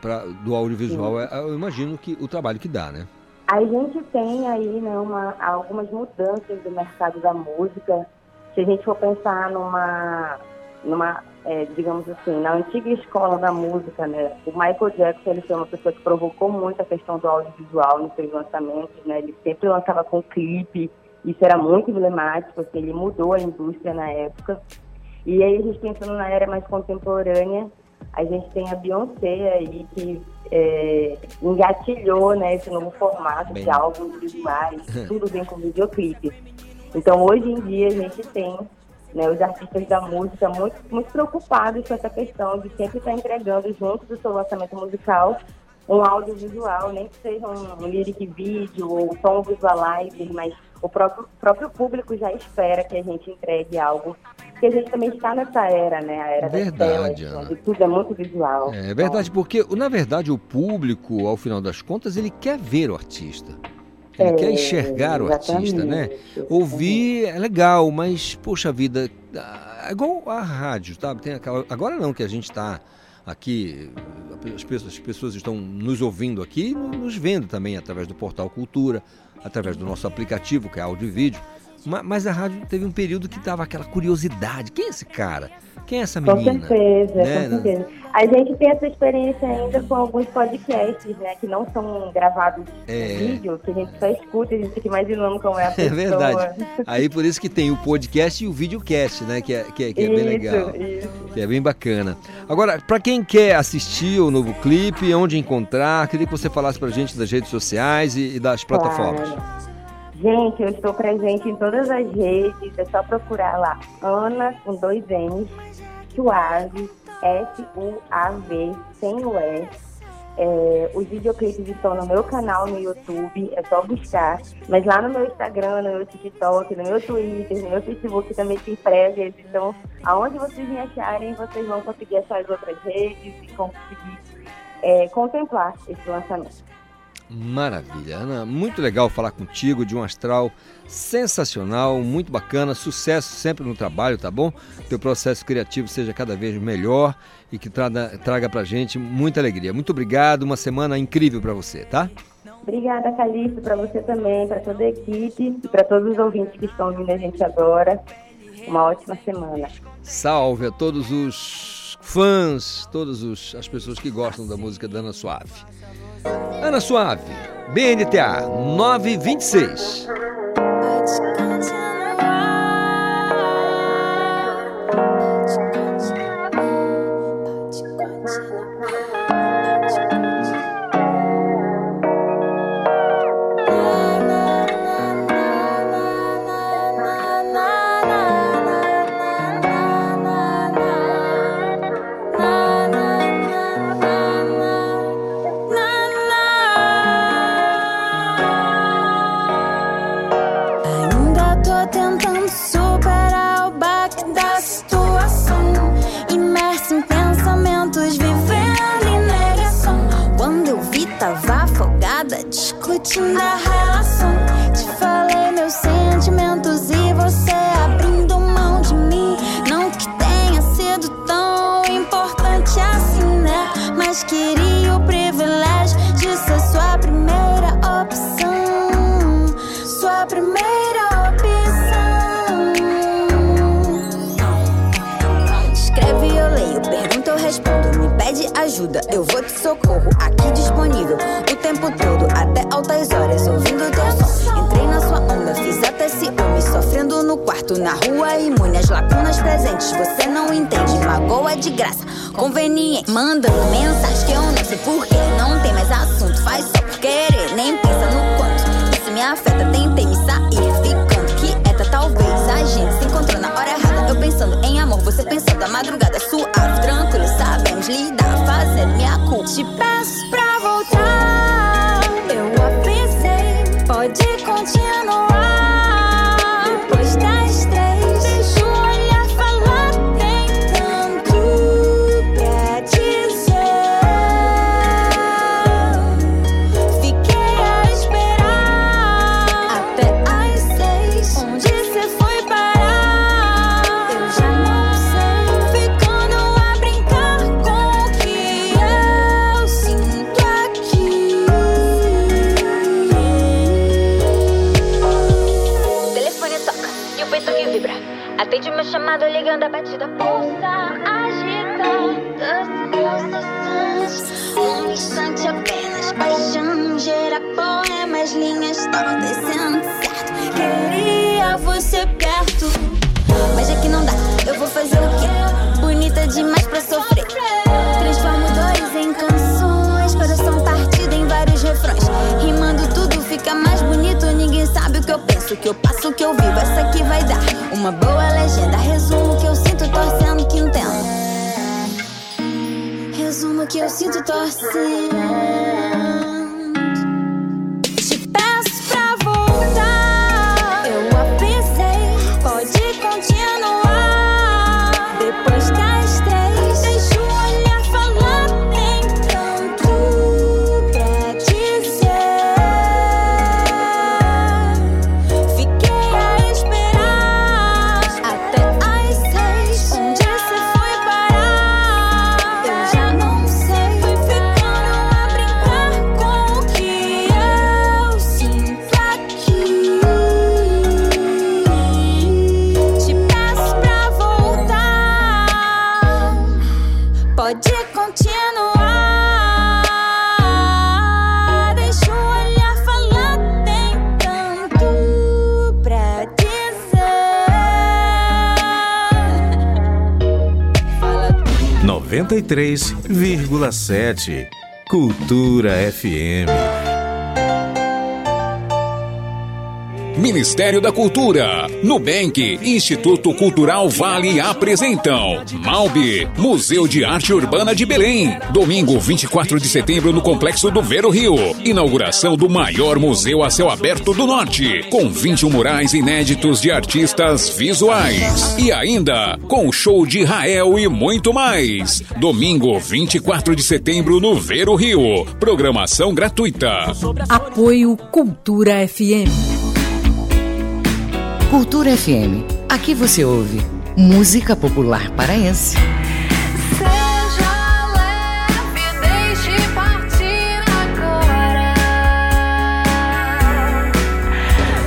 [SPEAKER 2] Pra, do audiovisual. É, Eu imagino que o trabalho que dá, né?
[SPEAKER 21] A gente tem aí né, uma, algumas mudanças do mercado da música. Se a gente for pensar numa, numa é, digamos assim, na antiga escola da música, né, o Michael Jackson ele foi uma pessoa que provocou muito a questão do audiovisual nos seus lançamentos. Né, ele sempre lançava com clipe, isso era muito emblemático, assim, ele mudou a indústria na época. E aí a gente pensando na era mais contemporânea, a gente tem a Beyoncé aí que é, engatilhou né, esse novo formato
[SPEAKER 22] Bem.
[SPEAKER 21] de álbuns visuais, tudo bem com videoclipe. Então hoje em dia a gente tem né, os artistas da música muito, muito preocupados com essa questão de sempre estar entregando junto do seu lançamento musical um audiovisual, nem que seja um, um lyric vídeo ou só um visualizer, mas o próprio, próprio público já espera que a gente entregue algo. Porque a gente também está nessa era, né? A era
[SPEAKER 2] Verdade,
[SPEAKER 21] das telas, onde tudo é muito visual.
[SPEAKER 2] É verdade, porque na verdade o público, ao final das contas, ele quer ver o artista. Ele
[SPEAKER 21] É,
[SPEAKER 2] quer enxergar o artista, né? Ouvir é legal, mas, poxa vida, é igual a rádio, sabe? Tem aquela... Agora não, que a gente está aqui, as pessoas, as pessoas estão nos ouvindo aqui e nos vendo também através do Portal Cultura, através do nosso aplicativo, que é áudio e vídeo. Ma- Mas a rádio teve um período que tava aquela curiosidade. Quem é esse cara? Quem é essa
[SPEAKER 21] Com
[SPEAKER 2] menina?
[SPEAKER 21] certeza,
[SPEAKER 2] Né?
[SPEAKER 21] com certeza. A gente tem essa experiência ainda com alguns podcasts, né? Que não são gravados
[SPEAKER 2] É.
[SPEAKER 21] em vídeo, que a gente só escuta e a gente fica imaginando como é a
[SPEAKER 2] É
[SPEAKER 21] pessoa.
[SPEAKER 2] verdade. Aí por isso que tem o podcast e o videocast, né? Que é, que é, que é bem
[SPEAKER 21] Isso,
[SPEAKER 2] legal.
[SPEAKER 21] isso.
[SPEAKER 2] Que é bem bacana. Agora, pra quem quer assistir o novo clipe, onde encontrar, queria que você falasse pra gente das redes sociais e, e das plataformas.
[SPEAKER 21] Gente, eu estou presente em todas as redes, é só procurar lá Ana com dois N's, Suave, S-U-A-V, sem o S. É, os videoclipes estão no meu canal no YouTube, é só buscar. Mas lá no meu Instagram, no meu TikTok, no meu Twitter, no meu Facebook também tem prévias. Então, aonde vocês me acharem, vocês vão conseguir achar as outras redes e conseguir é, contemplar esse lançamento.
[SPEAKER 2] Maravilha, Ana. Muito legal falar contigo de um astral sensacional, muito bacana. Sucesso sempre no trabalho, tá bom? Teu processo criativo seja cada vez melhor e que traga, traga pra gente muita alegria. Muito obrigado, uma semana incrível pra você, tá?
[SPEAKER 21] Obrigada, Calixto, para você também, para toda a equipe e para todos os ouvintes que estão ouvindo a gente agora. Uma ótima semana.
[SPEAKER 2] Salve a todos os fãs, todas as pessoas que gostam da música da Ana Suave. Ana Suave, BNTA 926.
[SPEAKER 22] Discutindo a relação. Te falei meus sentimentos e você abrindo mão de mim. Não que tenha sido tão importante assim, né? Mas queria o privilégio de ser sua primeira opção. Sua primeira opção. Escreve, eu leio, pergunta, eu respondo. Me pede ajuda, eu vou te socorro. Aqui disponível o tempo todo, até altas horas, ouvindo teu som. Entrei na sua onda, fiz até ciúme, sofrendo no quarto, na rua, imune. As lacunas presentes, você não entende, magoa de graça. conveniente. Mandando mensagem que eu não sei porquê. Não tem mais assunto, faz só por querer. Nem pensa no quanto isso me afeta. Tentei me sair, ficando quieta. Talvez a gente se encontrou na hora errada. Eu pensando em amor, você pensando a madrugada suave, tranquilo. Sabemos lidar, fazendo minha culpa. Te peço não dá, eu vou fazer o quê? Bonita demais pra sofrer. Transformo dores em canções. Coração partido em vários refrões. Rimando tudo fica mais bonito. Ninguém sabe o que eu penso, o que eu passo, o que eu vivo. Essa aqui vai dar uma boa legenda. Resumo que eu sinto, torcendo que entendo. Resumo que eu sinto, torcendo.
[SPEAKER 1] 93,7 Cultura FM.
[SPEAKER 23] Ministério da Cultura, Nubank, Instituto Cultural Vale apresentam Malbi, Museu de Arte Urbana de Belém. Domingo 24 de setembro no Complexo do Vero Rio. Inauguração do maior museu a céu aberto do Norte, com 21 murais inéditos de artistas visuais. E ainda com show de Rael e muito mais. Domingo 24 de setembro no Vero Rio. Programação gratuita.
[SPEAKER 10] Apoio Cultura FM.
[SPEAKER 9] Cultura FM. Aqui você ouve música popular paraense.
[SPEAKER 22] Seja leve, deixe partir agora.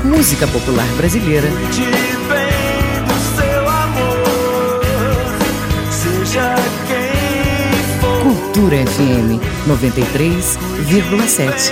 [SPEAKER 9] Música popular brasileira.
[SPEAKER 12] Te vem do seu amor, seja quem for.
[SPEAKER 9] Cultura FM 93,7.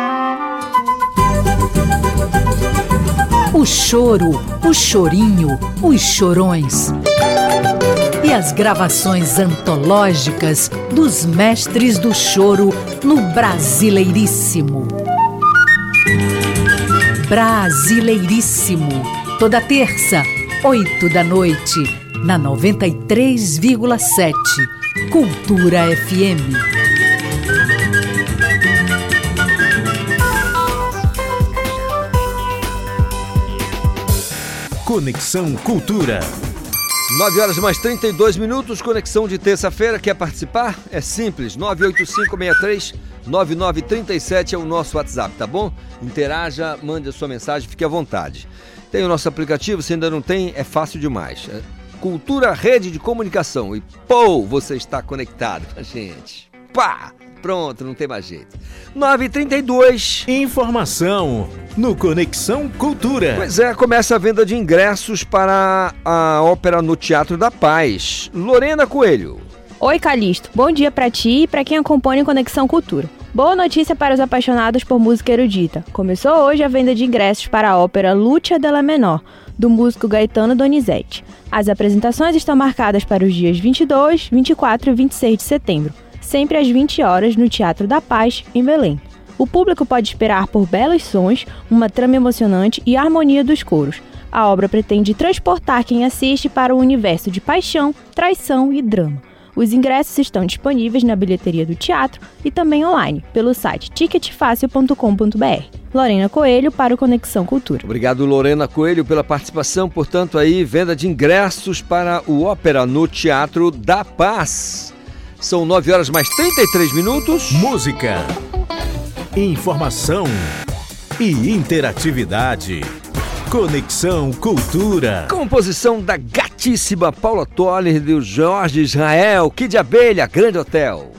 [SPEAKER 10] O choro, o chorinho, os chorões. E as gravações antológicas dos mestres do choro no Brasileiríssimo. Brasileiríssimo. Toda terça, oito da noite, na 93,7. Cultura FM.
[SPEAKER 1] Conexão Cultura.
[SPEAKER 2] 9 horas mais 32 minutos, conexão de terça-feira. Quer participar? É simples, 98563 9937 é o nosso WhatsApp, tá bom? Interaja, mande a sua mensagem, fique à vontade. Tem o nosso aplicativo, se ainda não tem, é fácil demais. É Cultura Rede de Comunicação. E pô, você está conectado com a gente. Pá! Pronto, não tem mais jeito. 9h32.
[SPEAKER 1] Informação no Conexão Cultura.
[SPEAKER 2] Pois é, começa a venda de ingressos para a ópera no Teatro da Paz. Lorena Coelho.
[SPEAKER 24] Oi, Calixto. Bom dia para ti e para quem acompanha o Conexão Cultura. Boa notícia para os apaixonados por música erudita. Começou hoje a venda de ingressos para a ópera Lucia della Menor, do músico Gaetano Donizete. As apresentações estão marcadas para os dias 22, 24 e 26 de setembro, sempre às 20 horas no Teatro da Paz, em Belém. O público pode esperar por belos sons, uma trama emocionante e harmonia dos coros. A obra pretende transportar quem assiste para o universo de paixão, traição e drama. Os ingressos estão disponíveis na bilheteria do teatro e também online, pelo site ticketfácil.com.br. Lorena Coelho para o Conexão Cultura.
[SPEAKER 2] Obrigado, Lorena Coelho, pela participação. Portanto, aí, venda de ingressos para o Ópera no Teatro da Paz. São 9 horas mais 33 minutos.
[SPEAKER 1] Música, informação e interatividade. Conexão Cultura.
[SPEAKER 2] Composição da gatíssima Paula Toller do Jorge Israel, Kid Abelha, Grande Hotel.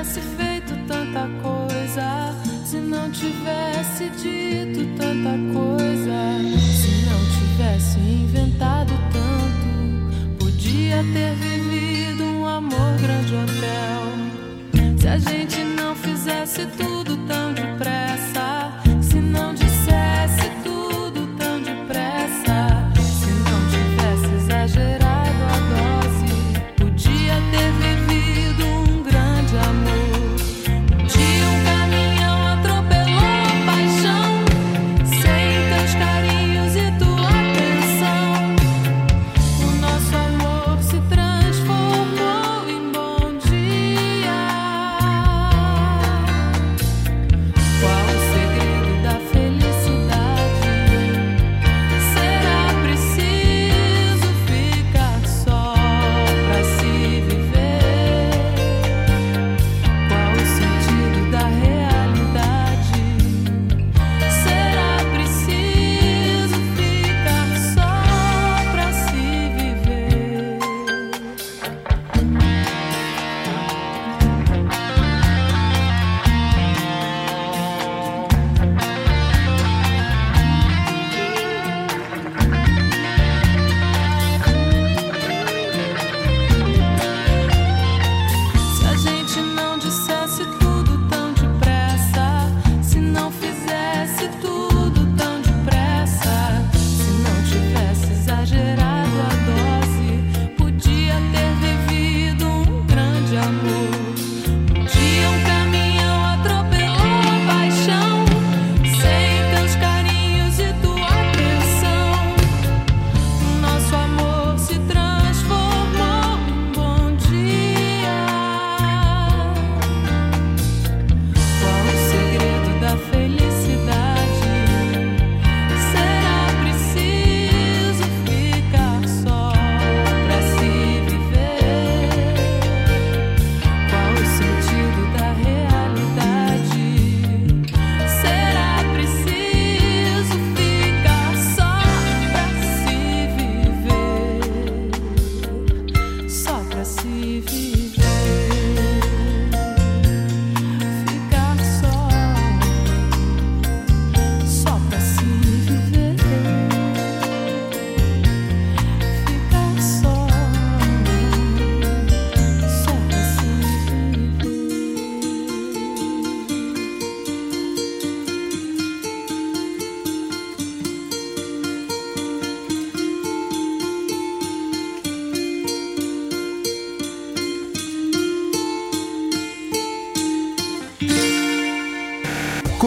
[SPEAKER 25] Tivesse feito tanta coisa, se não tivesse dito tanta coisa, se não tivesse inventado tanto, podia ter vivido um amor grande hotel. Se a gente não fizesse tudo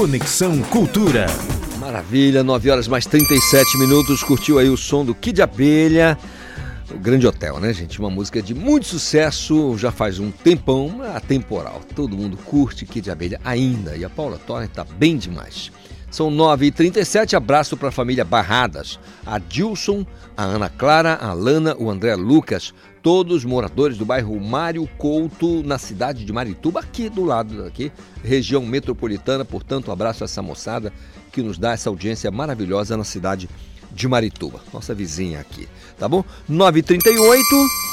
[SPEAKER 1] Conexão Cultura.
[SPEAKER 2] Maravilha, 9 horas mais 37 minutos. Curtiu aí o som do Kid Abelha. O Grande Hotel, né, gente? Uma música de muito sucesso, já faz um tempão, atemporal. Todo mundo curte Kid Abelha ainda. E a Paula Torre tá bem demais. São 9h37, abraço para a família Barradas, a Dilson, a Ana Clara, a Lana, o André Lucas, todos moradores do bairro Mário Couto, na cidade de Marituba, aqui do lado daqui, região metropolitana. Portanto, um abraço a essa moçada que nos dá essa audiência maravilhosa na cidade de Marituba, nossa vizinha aqui, tá bom? 9h38.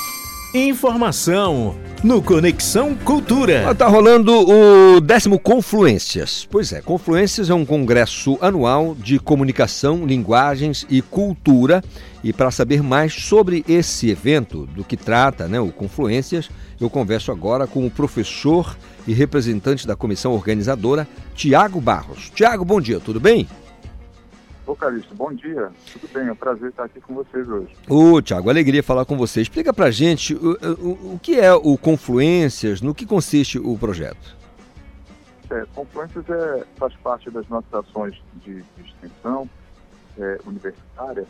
[SPEAKER 1] Informação no Conexão Cultura.
[SPEAKER 2] Tá rolando o décimo Confluências. Pois é, Confluências é um congresso anual de comunicação, linguagens e cultura. E para saber mais sobre esse evento, do que trata né, o Confluências, eu converso agora com o professor e representante da comissão organizadora, Tiago Barros. Tiago, bom dia, tudo bem?
[SPEAKER 26] Ô Calixto, bom dia. Tudo bem, é um prazer estar aqui com vocês hoje.
[SPEAKER 2] Ô, Tiago, alegria falar com você. Explica pra gente o, o, o que é o Confluências, no que consiste o projeto.
[SPEAKER 26] É, Confluências é, faz parte das nossas ações de, de extensão é, universitária.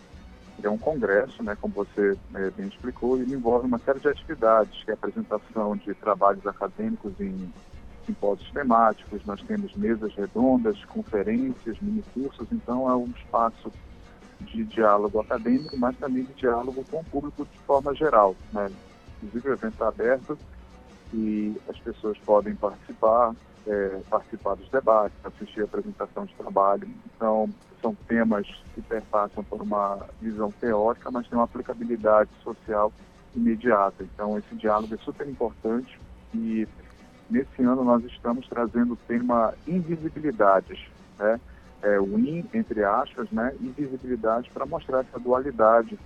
[SPEAKER 26] É um congresso, né, como você é, bem explicou, e ele envolve uma série de atividades, que é a apresentação de trabalhos acadêmicos em simpósios temáticos, nós temos mesas redondas, conferências, minicursos, então é um espaço de diálogo acadêmico, mas também de diálogo com o público de forma geral. Né? Inclusive o evento está aberto e as pessoas podem participar, é, participar dos debates, assistir a apresentação de trabalho. Então, são temas que perpassam por uma visão teórica, mas tem uma aplicabilidade social imediata. Então, esse diálogo é super importante e nesse ano nós estamos trazendo o tema invisibilidades, né? É, o in, entre aspas, né? Invisibilidade para mostrar essa dualidade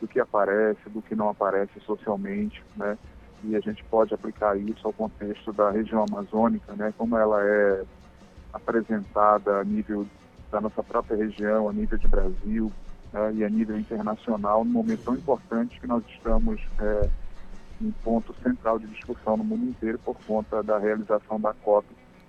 [SPEAKER 26] do que aparece, do que não aparece socialmente, né? E a gente pode aplicar isso ao contexto da região amazônica, né? Como ela é apresentada a nível da nossa própria região, a nível de Brasil né? e a nível internacional, num momento tão importante que nós estamos é, um ponto central de discussão no mundo inteiro por conta da realização da COP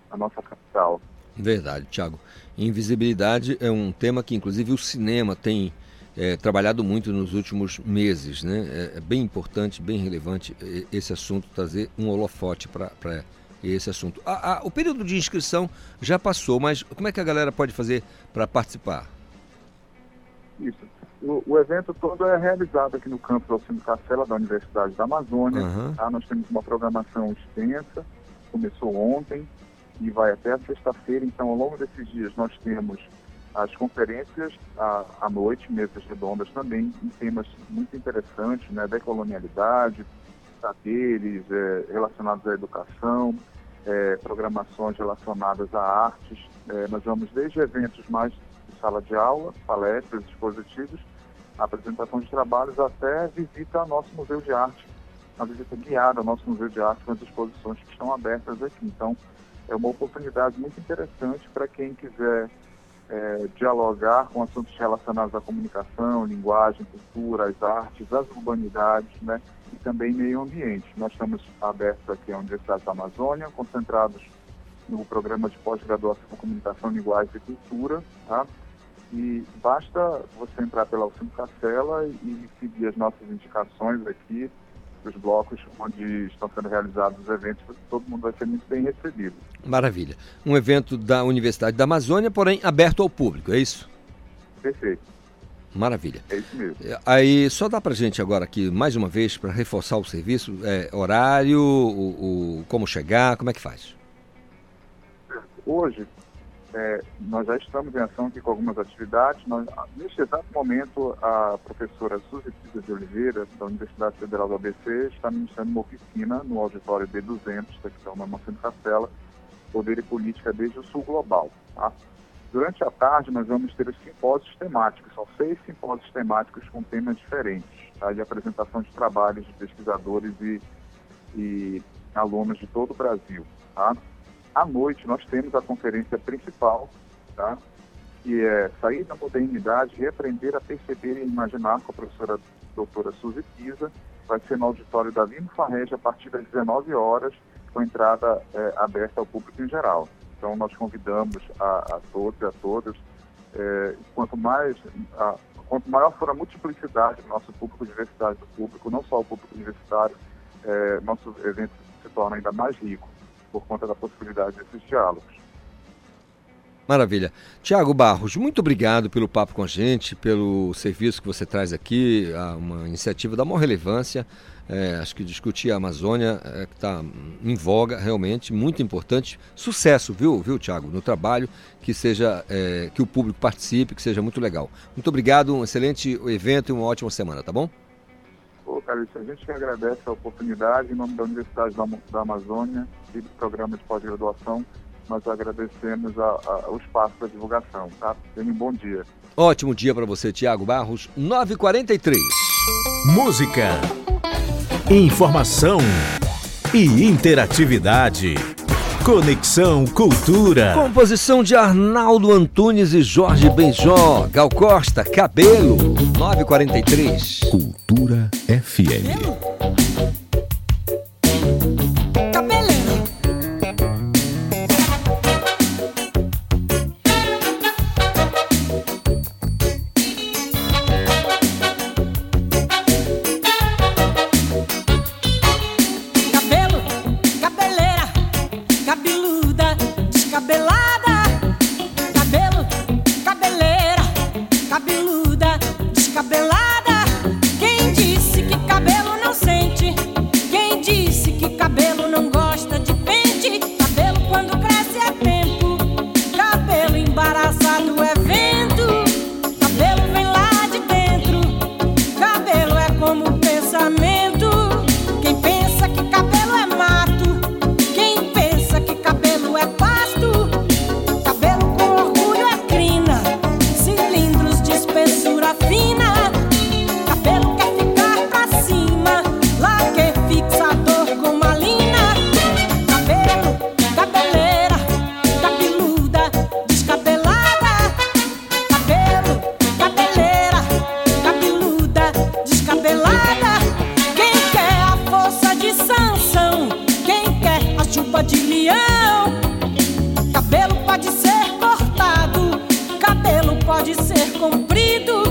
[SPEAKER 26] na nossa capital.
[SPEAKER 2] Verdade, Tiago. Invisibilidade é um tema que, inclusive, o cinema tem é, trabalhado muito nos últimos meses. Né? É, é, bem importante, bem relevante esse assunto, trazer um holofote para esse assunto. o período de inscrição já passou, mas como é que a galera pode fazer para participar?
[SPEAKER 26] Isso. O, o, evento todo é realizado aqui no campus Alcino Castela da Universidade da Amazônia.
[SPEAKER 2] Uhum.
[SPEAKER 26] Tá? Nós temos uma programação extensa, começou ontem e vai até a sexta-feira. Então, ao longo desses dias, nós temos as conferências à, à noite, mesas redondas também, em temas muito interessantes, né? Decolonialidade, saberes é, relacionados à educação, é, programações relacionadas a artes. É, nós vamos desde eventos mais sala de aula, palestras, dispositivos, apresentação de trabalhos até visita ao nosso Museu de Arte, uma visita guiada ao nosso Museu de Arte com as exposições que estão abertas aqui. Então, é uma oportunidade muito interessante para quem quiser é, dialogar com assuntos relacionados à comunicação, linguagem, cultura, as artes, as urbanidades, né? E também meio ambiente. Nós estamos abertos aqui à Universidade da Amazônia, concentrados no programa de pós-graduação em Comunicação, Linguagem e Cultura, tá? E basta você entrar pela Alcino Castela e seguir as nossas indicações aqui, os blocos onde estão sendo realizados os eventos, todo mundo vai ser muito bem recebido.
[SPEAKER 2] Maravilha. Um evento da Universidade da Amazônia, porém aberto ao público, é isso?
[SPEAKER 26] Perfeito.
[SPEAKER 2] Maravilha.
[SPEAKER 26] É isso mesmo.
[SPEAKER 2] Aí só dá pra gente agora aqui, mais uma vez, para reforçar o serviço, é, horário, o, o, como chegar, como é que faz?
[SPEAKER 26] Hoje, é, nós já estamos em ação aqui com algumas atividades. Nós, neste exato momento, a professora Suzy Pisa de Oliveira, da Universidade Federal do ABC, está ministrando uma oficina no auditório B200, aqui da Marcelo Castela, Poder e Política desde o Sul Global. Tá? Durante a tarde, nós vamos ter os simpósios temáticos. São seis simpósios temáticos com temas diferentes, tá? de apresentação de trabalhos de pesquisadores e, e alunos de todo o Brasil. Tá? À noite, nós temos a conferência principal, tá? que é Sair da Modernidade, Reaprender a Perceber e Imaginar, com a professora doutora Suzy Pisa. Vai ser no auditório da Lino Farrege a partir das 19 horas, com entrada é, aberta ao público em geral. Então, nós convidamos a, a todos e a todas, é, quanto mais... A, quanto maior for a multiplicidade do nosso público, diversidade do público, não só o público universitário, é, nosso evento se torna ainda mais rico por conta da possibilidade desses diálogos.
[SPEAKER 2] Maravilha. Tiago Barros, muito obrigado pelo papo com a gente, pelo serviço que você traz aqui, uma iniciativa da maior relevância. É, acho que discutir a Amazônia é, que está em voga, realmente, muito importante. Sucesso, viu, viu, Tiago, no trabalho, que seja é, que o público participe, que seja muito legal. Muito obrigado, um excelente evento e uma ótima semana, tá bom?
[SPEAKER 26] Pô, Calixto, a gente agradece a oportunidade em nome da Universidade da, da Amazônia e do programa de pós-graduação. Nós agradecemos a- a- o espaço da divulgação, tá? Tenha um bom dia.
[SPEAKER 2] Ótimo dia para você, Tiago Barros, 9h43.
[SPEAKER 1] Música, informação e interatividade. Conexão Cultura.
[SPEAKER 2] Composição de Arnaldo Antunes e Jorge Benjó, Gal Costa, Cabelo, 9h43.
[SPEAKER 17] Cultura FM.
[SPEAKER 27] Comprido,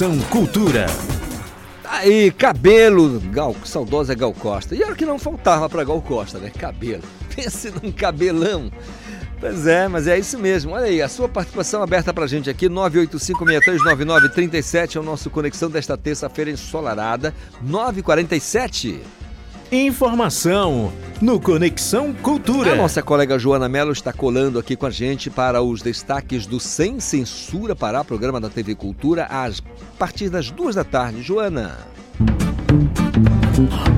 [SPEAKER 1] Conexão Cultura.
[SPEAKER 2] Aí, cabelo, Gal, saudosa Gal Costa. E era o que não faltava para Gal Costa, né? Cabelo. Pense num cabelão. Pois é, mas é isso mesmo. Olha aí, a sua participação aberta pra gente aqui, 985639937 é o nosso conexão desta terça-feira ensolarada, 9h47.
[SPEAKER 1] Informação no Conexão Cultura.
[SPEAKER 2] A nossa colega Joana Mello está colando aqui com a gente para os destaques do Sem Censura Pará, programa da TV Cultura, às partir das duas da tarde. Joana.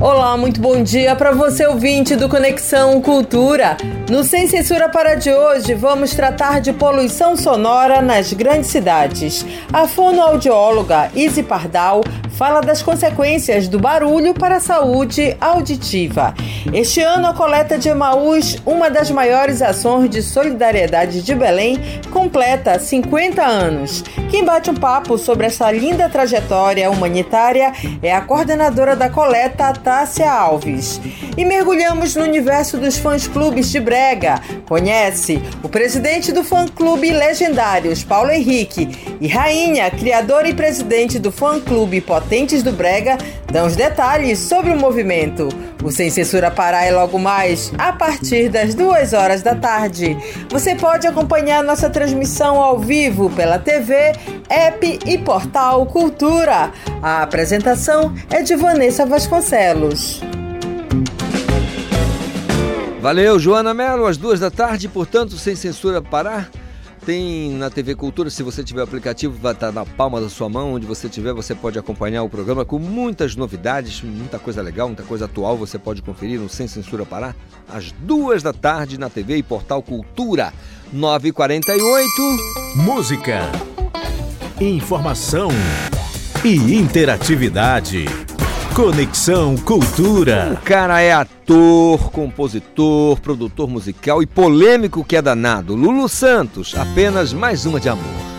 [SPEAKER 28] Olá, muito bom dia para você ouvinte do Conexão Cultura. No Sem Censura para de hoje, vamos tratar de poluição sonora nas grandes cidades. A fonoaudióloga Izzy Pardal fala das consequências do barulho para a saúde auditiva. Este ano, a coleta de Emaús, uma das maiores ações de solidariedade de Belém, completa 50 anos. Quem bate um papo sobre essa linda trajetória humanitária é a coordenadora da coleta, Tássia Alves. E mergulhamos no universo dos fãs-clubes de Brega. Conhece o presidente do fã-clube Legendários, Paulo Henrique, e Rainha, criadora e presidente do fã-clube Potentes do Brega, dão os detalhes sobre o movimento. O Sem Censura Pará é logo mais, a partir das duas horas da tarde. Você pode acompanhar nossa transmissão ao vivo pela TV, app e portal Cultura. A apresentação é de Vanessa Vasconcelos.
[SPEAKER 2] Valeu, Joana Melo, às duas da tarde, portanto, sem censura Pará. Tem na TV Cultura, se você tiver o aplicativo, vai estar na palma da sua mão, onde você estiver, você pode acompanhar o programa com muitas novidades, muita coisa legal, muita coisa atual, você pode conferir no Sem Censura Pará, às duas da tarde na TV e Portal Cultura, 9h48.
[SPEAKER 1] Música, informação e interatividade. Conexão Cultura.
[SPEAKER 2] O cara é ator, compositor, produtor musical e polêmico que é danado. Lulu Santos, apenas mais uma de amor.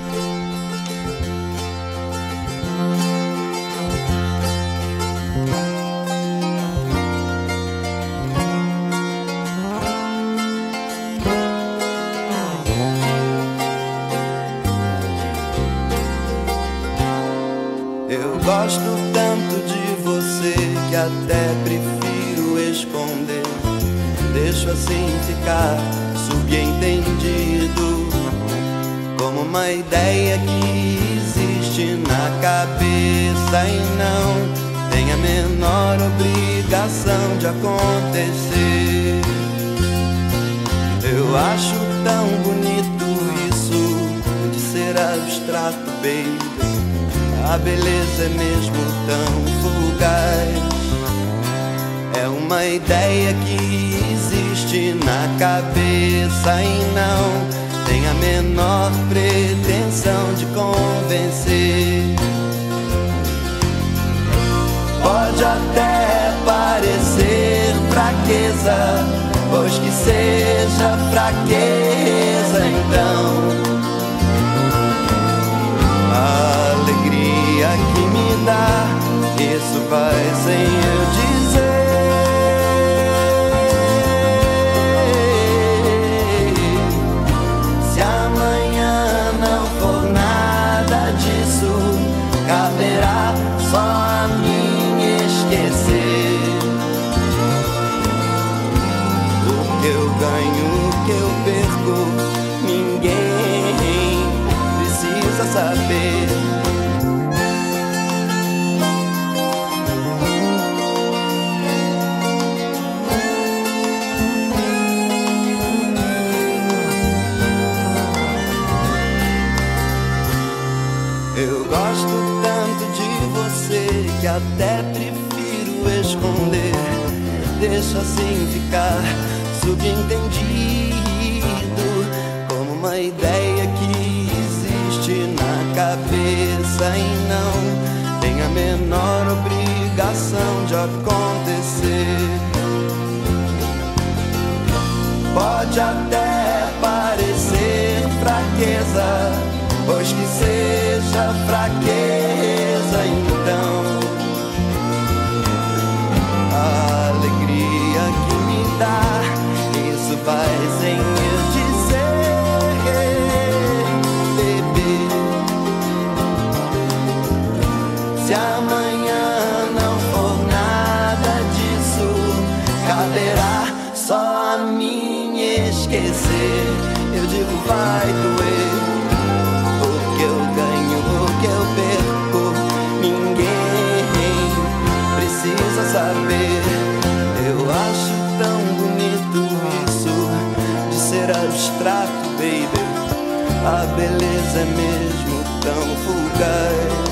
[SPEAKER 5] A beleza é mesmo tão fugaz.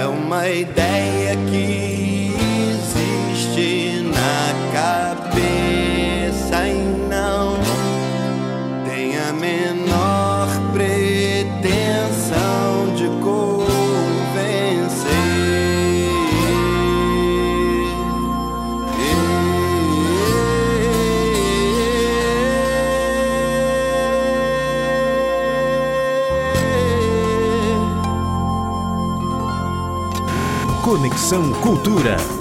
[SPEAKER 5] É uma ideia que
[SPEAKER 7] Conexão Cultura.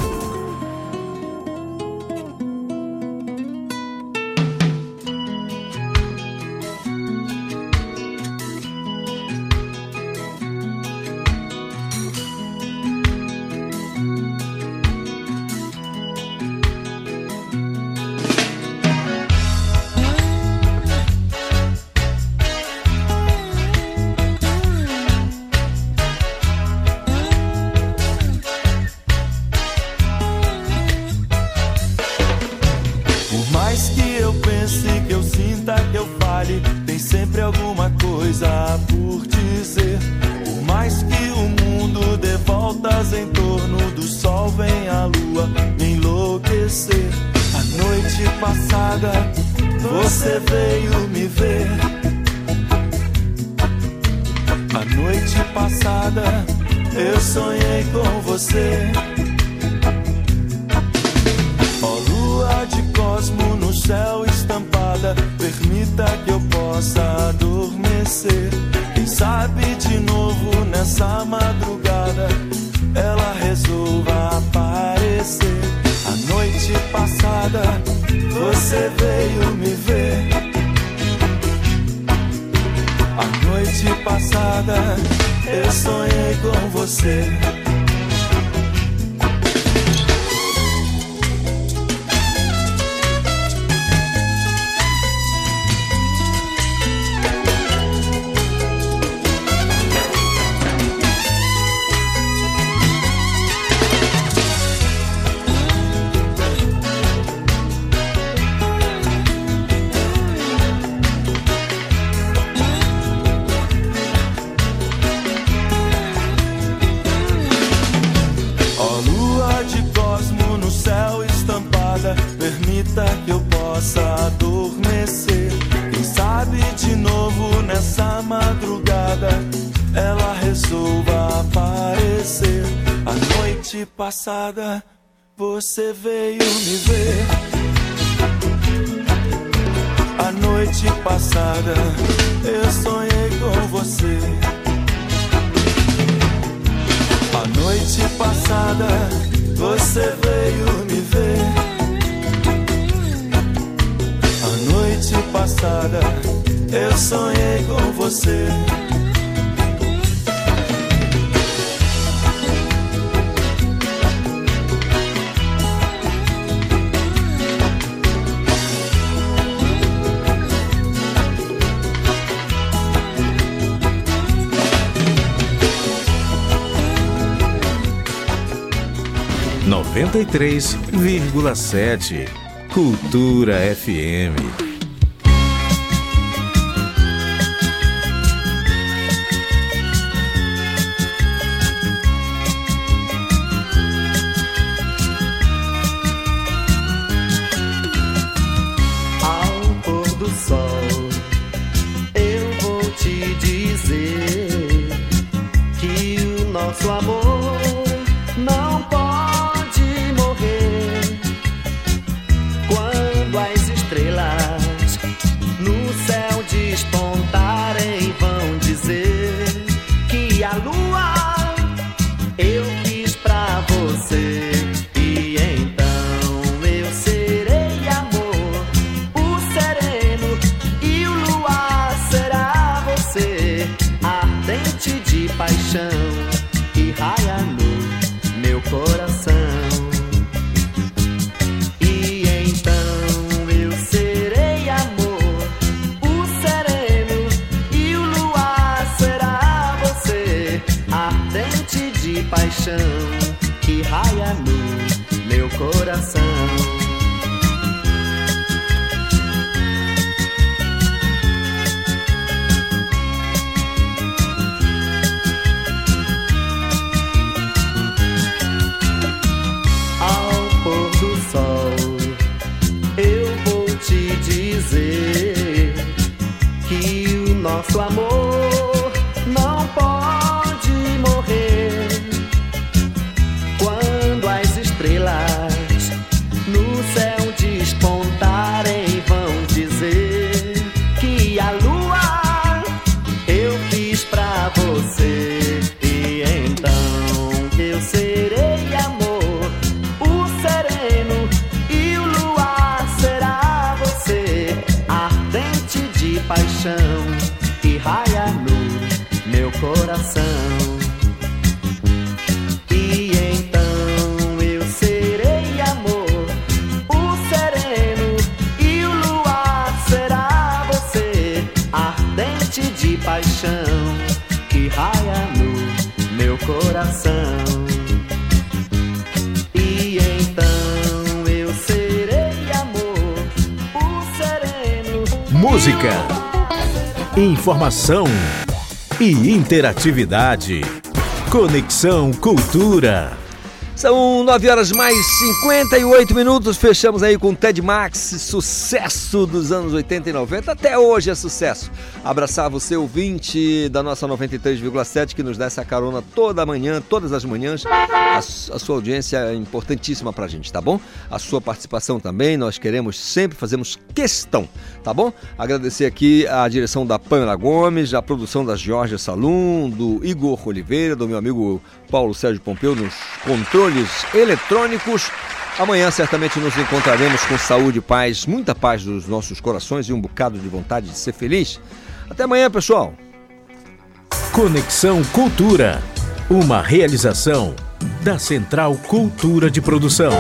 [SPEAKER 3] Você
[SPEAKER 7] 93,7 Cultura FM.
[SPEAKER 1] Informação e interatividade. Conexão Cultura.
[SPEAKER 2] São 9 horas mais 58 minutos. Fechamos aí com Ted Max, sucesso dos anos 80 e 90. Até hoje é sucesso. Abraçar você, ouvinte da nossa 93,7, que nos dá essa carona toda manhã, todas as manhãs. A, a sua audiência é importantíssima pra gente, tá bom? A sua participação também, nós queremos sempre, fazemos questão, tá bom? Agradecer aqui a direção da Pamela Gomes, a produção da Georgia Salum, do Igor Oliveira, do meu amigo Paulo Sérgio Pompeu nos controles eletrônicos. Amanhã certamente nos encontraremos com saúde paz, muita paz nos nossos corações e um bocado de vontade de ser feliz. Até amanhã, pessoal.
[SPEAKER 1] Conexão Cultura. Uma realização da Central Cultura de Produção.